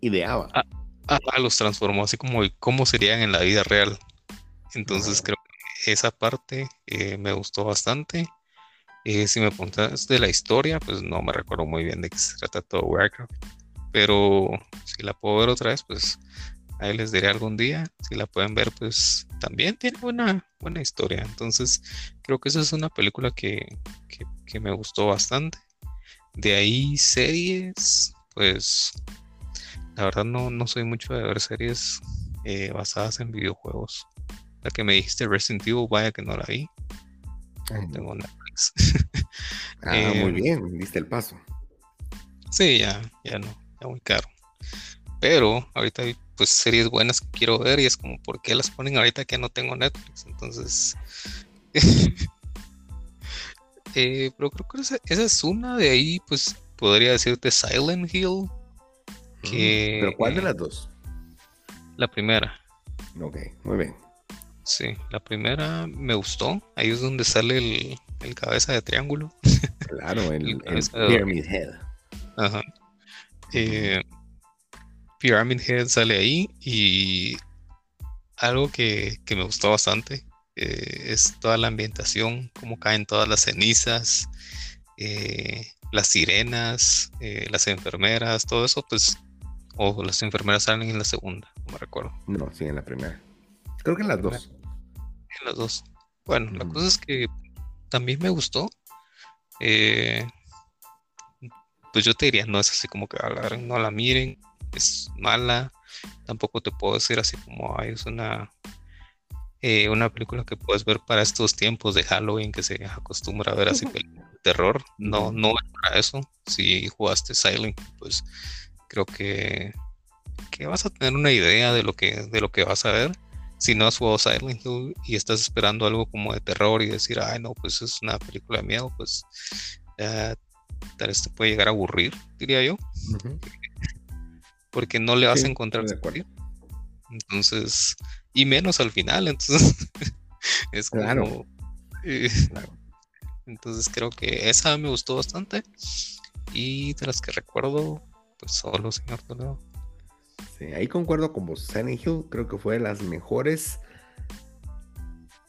ideaba. Ah, ah, los transformó así como cómo serían en la vida real. Entonces creo que esa parte eh, me gustó bastante. Eh, si me preguntas de la historia, pues no me recuerdo muy bien de qué se trata todo Warcraft. Pero si la puedo ver otra vez, pues ahí les diré algún día. Si la pueden ver, pues también tiene buena, buena historia. Entonces creo que esa es una película que, que me gustó bastante. De ahí series, pues la verdad no, no soy mucho de ver series eh, basadas en videojuegos. La que me dijiste Resident Evil, vaya que no la vi. tengo Netflix. *laughs* ah, muy em, bien, diste el paso. Sí, ya, ya no, ya muy caro. Pero ahorita hay pues series buenas que quiero ver y es como, ¿por qué las ponen ahorita que no tengo Netflix? Entonces, *laughs* Eh, pero creo que esa, es una de ahí, pues podría decirte Silent Hill. Que, ¿Pero cuál de las dos? La primera. Ok, muy bien. Sí, la primera me gustó. Ahí es donde sale el, cabeza de triángulo. Claro, *laughs* el, Pyramid Head. Ajá. Eh, Pyramid Head sale ahí y algo que, que me gustó bastante eh, es toda la ambientación, cómo caen todas las cenizas, eh, las sirenas, eh, las enfermeras, todo eso, pues, o las enfermeras salen en la segunda, no me recuerdo. No, sí, en la primera. Creo que en las dos. En las dos. Bueno, la cosa es que también me gustó. pues yo te diría, no es así como que no la miren, es mala. Tampoco te puedo decir así como, ay, es una eh, una película que puedes ver para estos tiempos de Halloween que se acostumbra a ver así de terror. No, no es para eso. Si jugaste Silent, pues creo que, que vas a tener una idea de lo que, de lo que vas a ver. si no has jugado Silent Hill y estás esperando algo como de terror y decir, ay, no, pues es una película de miedo, pues tal vez te puede llegar a aburrir, diría yo. *laughs* Porque no le vas a encontrar Entonces, y menos al final, entonces *laughs* es como. Claro. Eh, entonces creo que esa me gustó bastante. Y de las que recuerdo, pues solo, señor Toledo. Sí, ahí concuerdo con vos. Silent Hill creo que fue de las mejores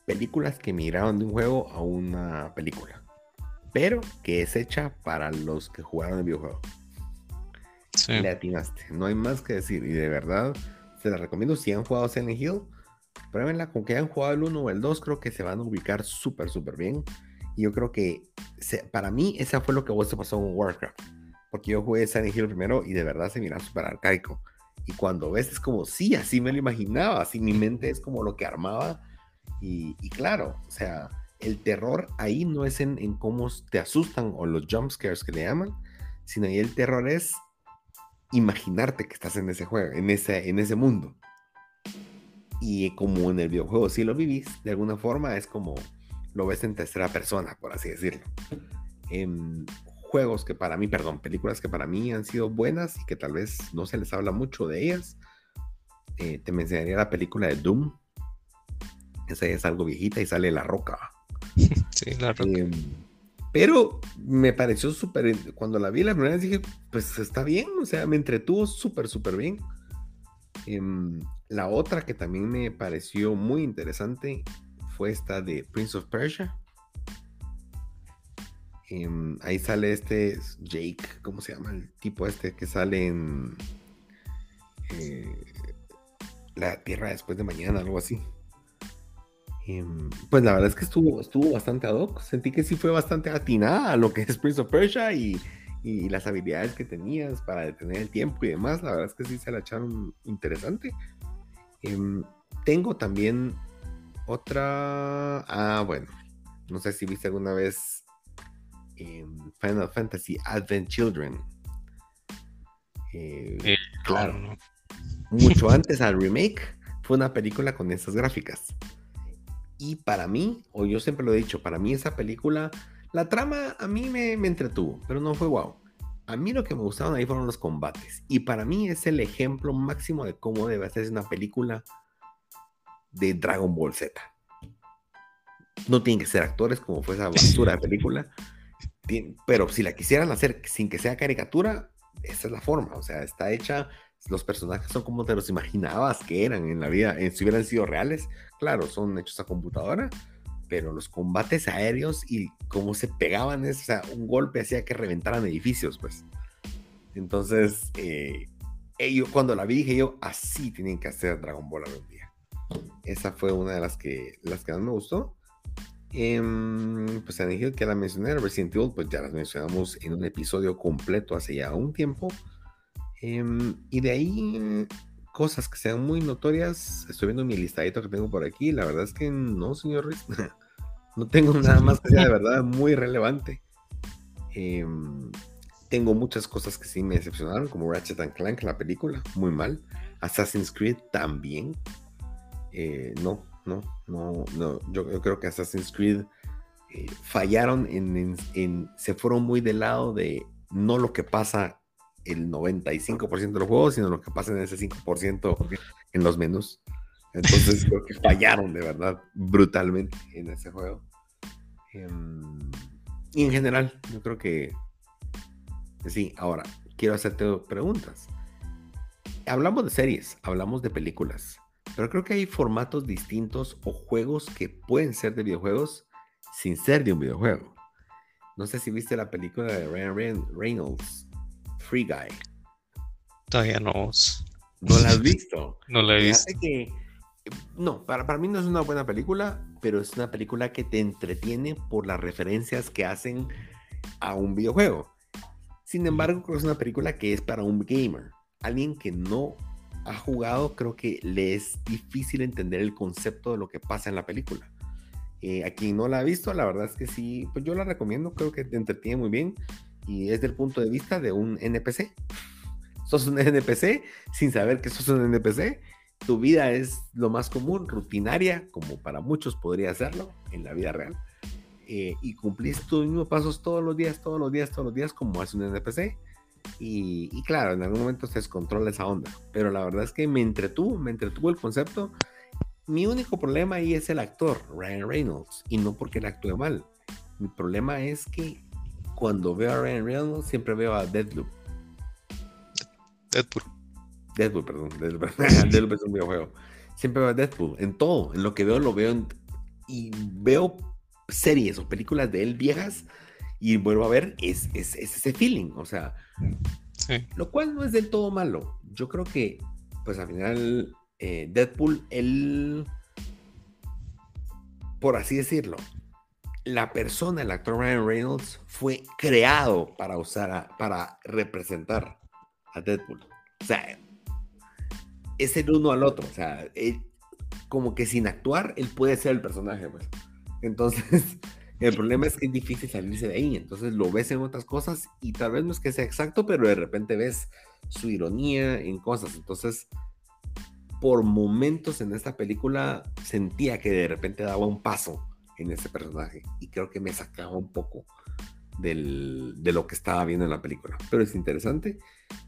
películas que miraron de un juego a una película. Pero que es hecha para los que jugaron el videojuego. Sí. Le atinaste. No hay más que decir. Y de verdad, se la recomiendo. Si han jugado Silent Hill, pruébenla. Con que hayan jugado el 1 o el 2, creo que se van a ubicar súper, súper bien. Y yo creo que para mí, esa fue lo que vos te pasó con Warcraft. Porque yo jugué Silent Hill primero y de verdad se mira súper arcaico. Y cuando ves es como, sí, así me lo imaginaba, así mi mente es como lo que armaba. Y, claro, o sea, el terror ahí no es en, cómo te asustan o los jump scares que le llaman, sino ahí el terror es imaginarte que estás en ese juego, en ese, en ese mundo. Y como en el videojuego si lo vivís, de alguna forma es como lo ves en tercera persona, por así decirlo. En juegos que para mí, perdón, películas que para mí han sido buenas y que tal vez no se les habla mucho de ellas, eh, te mencionaría la película de Doom. Esa es algo viejita y sale La Roca. *laughs* Sí, La Roca. Em, pero me pareció súper, cuando la vi la primera vez dije, pues está bien, o sea, me entretuvo súper, súper bien. Em, la otra que también me pareció muy interesante fue esta de Prince of Persia. Em, ahí sale este Jake, ¿cómo se llama? El tipo este que sale en eh, La Tierra después de mañana, algo así. Em, pues la verdad es que estuvo, estuvo bastante ad hoc. Sentí que sí fue bastante atinada a lo que es Prince of Persia y, las habilidades que tenías para detener el tiempo y demás. La verdad es que sí se la echaron interesante. Em, tengo también otra. Ah, bueno. No sé si viste alguna vez Final Fantasy Advent Children. Eh, claro. Mucho *laughs* antes al remake fue una película con esas gráficas. Y para mí, o yo siempre lo he dicho, para mí esa película, la trama a mí me, me entretuvo, pero no fue wow. A mí lo que me gustaron ahí fueron los combates. Y para mí es el ejemplo máximo de cómo debe hacerse una película de Dragon Ball Z. No tienen que ser actores como fue esa basura de película. *laughs* Pero si la quisieran hacer sin que sea caricatura, esa es la forma. O sea, está hecha. Los personajes son como te los imaginabas que eran en la vida. si hubieran sido reales, claro, son hechos a computadora. Pero los combates aéreos y cómo se pegaban, es, o sea, un golpe hacía que reventaran edificios, pues. Entonces, eh, cuando la vi dije yo, así tienen que hacer Dragon Ball algún día. Esa fue una de las que, las que más me gustó. Eh, pues Hill, que la mencioné, Resident Evil, pues ya las mencionamos en un episodio completo hace ya un tiempo. Em, y de ahí, cosas que sean muy notorias. Estoy viendo mi listadito que tengo por aquí. La verdad es que no, señor Riz. *laughs* no tengo *laughs* nada más que sea de verdad muy relevante. Em, tengo muchas cosas que sí me decepcionaron, como Ratchet and Clank, la película, muy mal. Assassin's Creed también. Eh, no, no, no, no. Yo, creo que Assassin's Creed eh, fallaron en, se fueron muy del lado de no lo que pasa el 95% de los juegos, sino lo que pasa en ese 5% en los menús. Entonces creo que fallaron de verdad brutalmente en ese juego. Em, y en general, yo creo que sí. Ahora, quiero hacerte preguntas. Hablamos de series, hablamos de películas. Pero creo que hay formatos distintos o juegos que pueden ser de videojuegos sin ser de un videojuego. No sé si viste la película de Ryan Reynolds, Free Guy. Todavía no. ¿No la has visto? *laughs* no la he visto. no, para, para mí no es una buena película, pero es una película que te entretiene por las referencias que hacen a un videojuego. Sin embargo, creo que es una película que es para un gamer, alguien que no ha jugado, creo que le es difícil entender el concepto de lo que pasa en la película. Eh, a quien no la ha visto, la verdad es que sí, pues yo la recomiendo, creo que te entretiene muy bien y es del punto de vista de un NPC. Sos un *laughs* NPC sin saber que sos un NPC tu vida es lo más común, rutinaria, como para muchos podría serlo en la vida real, eh, y cumplís tus mismos pasos todos los días, todos los días, todos los días, como hace un NPC. Y, y, claro, en algún momento se descontrola esa onda, pero la verdad es que me entretuvo, me entretuvo el concepto. Mi único problema ahí es el actor, Ryan Reynolds, y no porque él actúe mal. Mi problema es que cuando veo a Ryan Reynolds siempre veo a Deadloop. Deadpool. Deadpool, perdón. *laughs* Deadpool, es un videojuego. Siempre veo a Deadpool. En todo. En lo que veo, lo veo. y veo series o películas de él viejas y vuelvo a ver, es, es, ese feeling. O sea, lo cual no es del todo malo. Yo creo que, pues al final, eh, Deadpool, él, por así decirlo, la persona, el actor Ryan Reynolds, fue creado para usar, para representar a Deadpool. O sea, es el uno al otro. O sea, como que sin actuar, él puede ser el personaje, pues. Entonces, *laughs* el problema es que es difícil salirse de ahí. Entonces lo ves en otras cosas y tal vez no es que sea exacto, pero de repente ves su ironía en cosas. Entonces, por momentos en esta película sentía que de repente daba un paso en ese personaje y creo que me sacaba un poco de lo que estaba viendo en la película. Pero es interesante.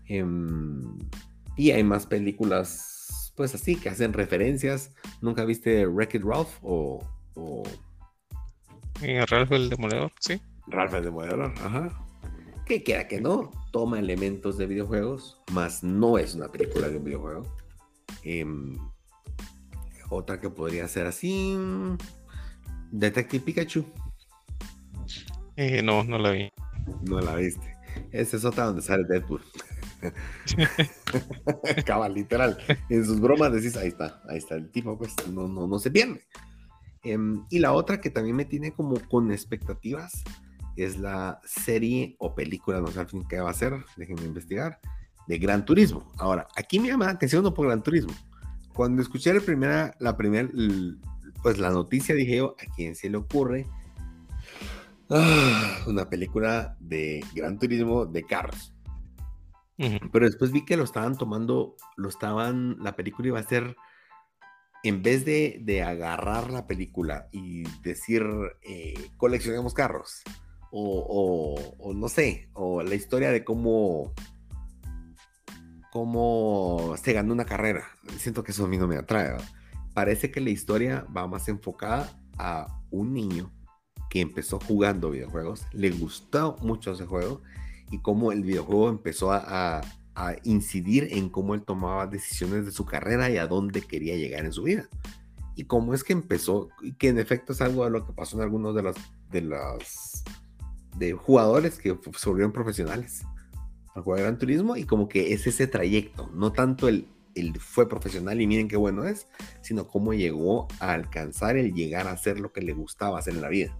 Em, y hay más películas, pues así, que hacen referencias. ¿Nunca viste Wreck-It Ralph o, o... Ralph el Demoledor, sí. Ralph el Demoledor, ajá. Que queda que no, toma elementos de videojuegos, más no es una película de un videojuego. Em, otra que podría ser así, Detective Pikachu. Eh, no, no la vi. No la viste. Esa es otra donde sale Deadpool. *laughs* *laughs* Cabal, literal. En sus bromas decís, ahí está, ahí está el tipo, pues no, no, no se pierde. Em, y la otra que también me tiene como con expectativas es la serie o película, no sé al fin qué va a ser, déjenme investigar, de Gran Turismo. Ahora, aquí me llama la atención no por Gran Turismo. Cuando escuché la primera, la primera, pues la noticia dije yo, ¿a quién se le ocurre? Ah, *sighs* una película de Gran Turismo de carros. Pero después vi que lo estaban tomando, lo estaban, la película iba a ser, en vez de, agarrar la película y decir, eh, coleccionemos carros, o, no sé, o la historia de cómo, cómo se ganó una carrera. Siento que eso a mí no me atrae. Parece que la historia va más enfocada a un niño que empezó jugando videojuegos, le gustó mucho ese juego y cómo el videojuego empezó a, incidir en cómo él tomaba decisiones de su carrera y a dónde quería llegar en su vida. Y cómo es que empezó, que en efecto es algo de lo que pasó en algunos de los de los de jugadores que se volvieron profesionales al jugar Gran Turismo y como que es ese trayecto, no tanto el, el fue profesional y miren qué bueno es, sino cómo llegó a alcanzar el llegar a hacer lo que le gustaba hacer en la vida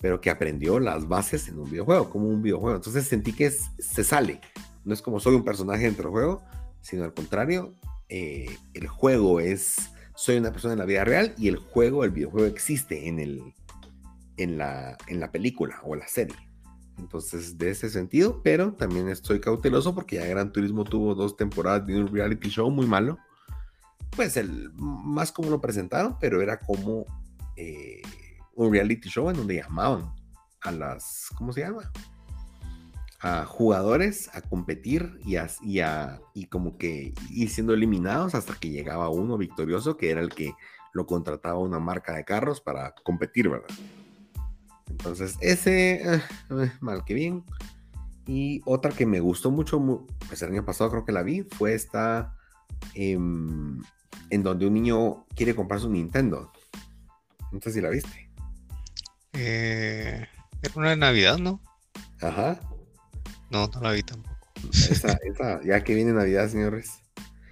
pero que aprendió las bases en un videojuego, como un videojuego. Entonces sentí que se sale. No es como soy un personaje dentro del juego, sino al contrario, eh, el juego es, soy una persona en la vida real y el juego, el videojuego existe en, el, en, la, en la película o la serie. Entonces, de ese sentido, pero también estoy cauteloso porque ya Gran Turismo tuvo dos temporadas de un reality show muy malo. Pues el más como lo presentaron, pero era como eh, un reality show en donde llamaban a las, ¿cómo se llama? A jugadores a competir y, a, y, a, y como que ir siendo eliminados hasta que llegaba uno victorioso, que era el que lo contrataba una marca de carros para competir, ¿verdad? Entonces, ese, eh, eh, mal que bien. Y otra que me gustó mucho, pues el año pasado creo que la vi, fue esta em, en donde un niño quiere comprar su Nintendo. No sé si la viste. Eh, era una de Navidad, ¿no? Ajá. No, no la vi tampoco. Esa, esa, ya que viene Navidad, señores.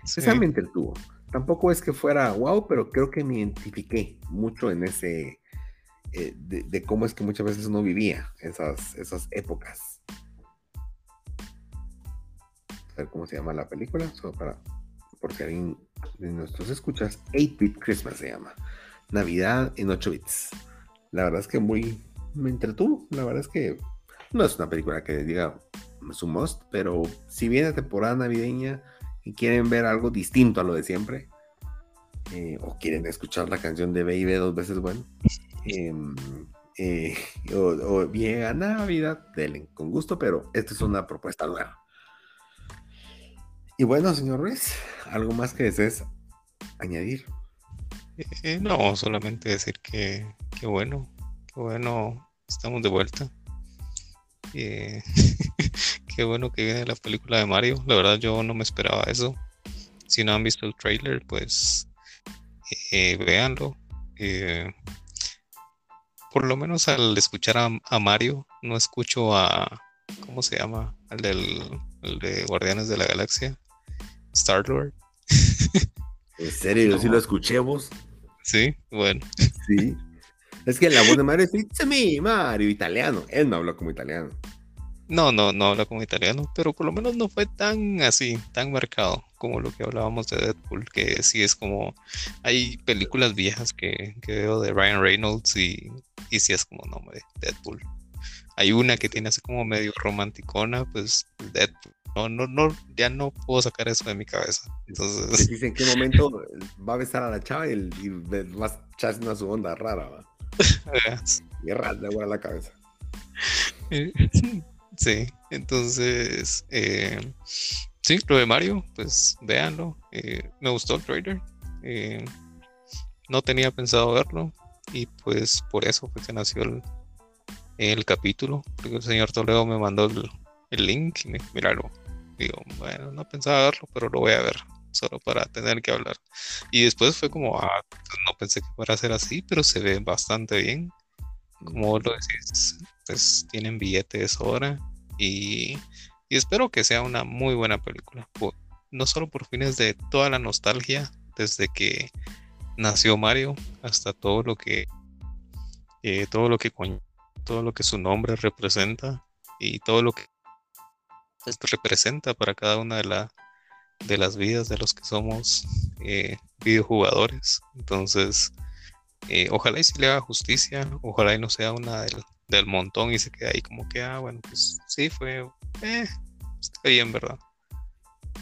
Esa me entretuvo. Tampoco es que fuera wow, pero creo que me identifiqué mucho en ese. Eh, de, cómo es que muchas veces uno vivía esas, esas épocas. A ver cómo se llama la película, solo para. Por si alguien de nuestros escuchas, 8-Bit Christmas se llama. Navidad en 8 bits la verdad es que muy me entretuvo. La verdad es que no es una película que diga su must, pero si viene temporada navideña y quieren ver algo distinto a lo de siempre, eh, o quieren escuchar la canción de B&B dos veces, bueno, em, eh, *laughs* o, bien a Navidad, con gusto, pero esta es una propuesta nueva. Y bueno, señor Ruiz, ¿algo más que desees añadir? Eh, no, solamente decir que, que bueno, que bueno, estamos de vuelta. Eh, *laughs* qué bueno que viene la película de Mario. La verdad yo no me esperaba eso. Si no han visto el trailer, pues eh, véanlo. Eh, por lo menos al escuchar a, Mario, no escucho a. ¿Cómo se llama? El, del, el de Guardianes de la Galaxia. Star Lord. *laughs* ¿En serio? Yo sí lo escuché vos. Sí, bueno. Sí. *laughs* Es que la voz de Mario es It's me, Mario, italiano. Él no habla como italiano. No, no, no habla como italiano, pero por lo menos no fue tan así, tan marcado como lo que hablábamos de Deadpool, que sí es como, hay películas viejas que, veo de Ryan Reynolds y, y sí es como, no, Deadpool. Hay una que tiene así como medio romanticona, pues Deadpool. No, no, no, ya no puedo sacar eso de mi cabeza. Entonces. Dice en qué momento va a besar a la chava y, y va a echarse una su onda rara, ¿va? y rara de la cabeza. Sí, entonces, eh, sí, lo de Mario, pues véanlo. Eh, me gustó el trailer. Eh, no tenía pensado verlo y pues por eso fue que nació el, el capítulo. Porque el señor Toledo me mandó el, link y me míralo. Digo, bueno, no pensaba verlo, pero lo voy a ver solo para tener que hablar. Y después fue como, ah, pues no pensé que fuera a ser así, pero se ve bastante bien. Como lo decís, pues tienen billetes ahora y, y espero que sea una muy buena película. no solo por fines de toda la nostalgia, desde que nació Mario hasta todo lo que eh, todo lo que todo lo que su nombre representa y todo lo que representa para cada una de, la, de las vidas de los que somos eh, videojugadores. Entonces, eh, ojalá y si le haga justicia, ojalá y no sea una del, del montón y se queda ahí como que, ah, bueno, pues sí, fue, eh, está bien, ¿verdad?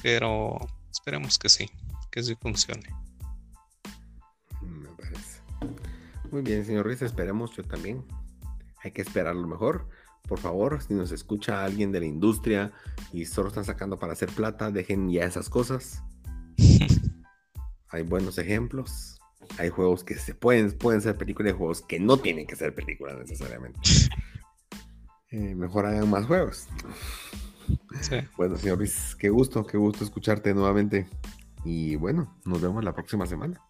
Pero esperemos que sí, que sí funcione. Me parece. Muy bien, señor Ruiz, esperemos yo también. Hay que esperar lo mejor. Por favor, si nos escucha alguien de la industria y solo están sacando para hacer plata, dejen ya esas cosas. *laughs* Hay buenos ejemplos hay juegos que se pueden, pueden ser películas y juegos que no tienen que ser películas necesariamente. Eh, mejor hagan más juegos. Bueno, señor Luis, qué gusto, qué gusto escucharte nuevamente. Y bueno, nos vemos la próxima semana.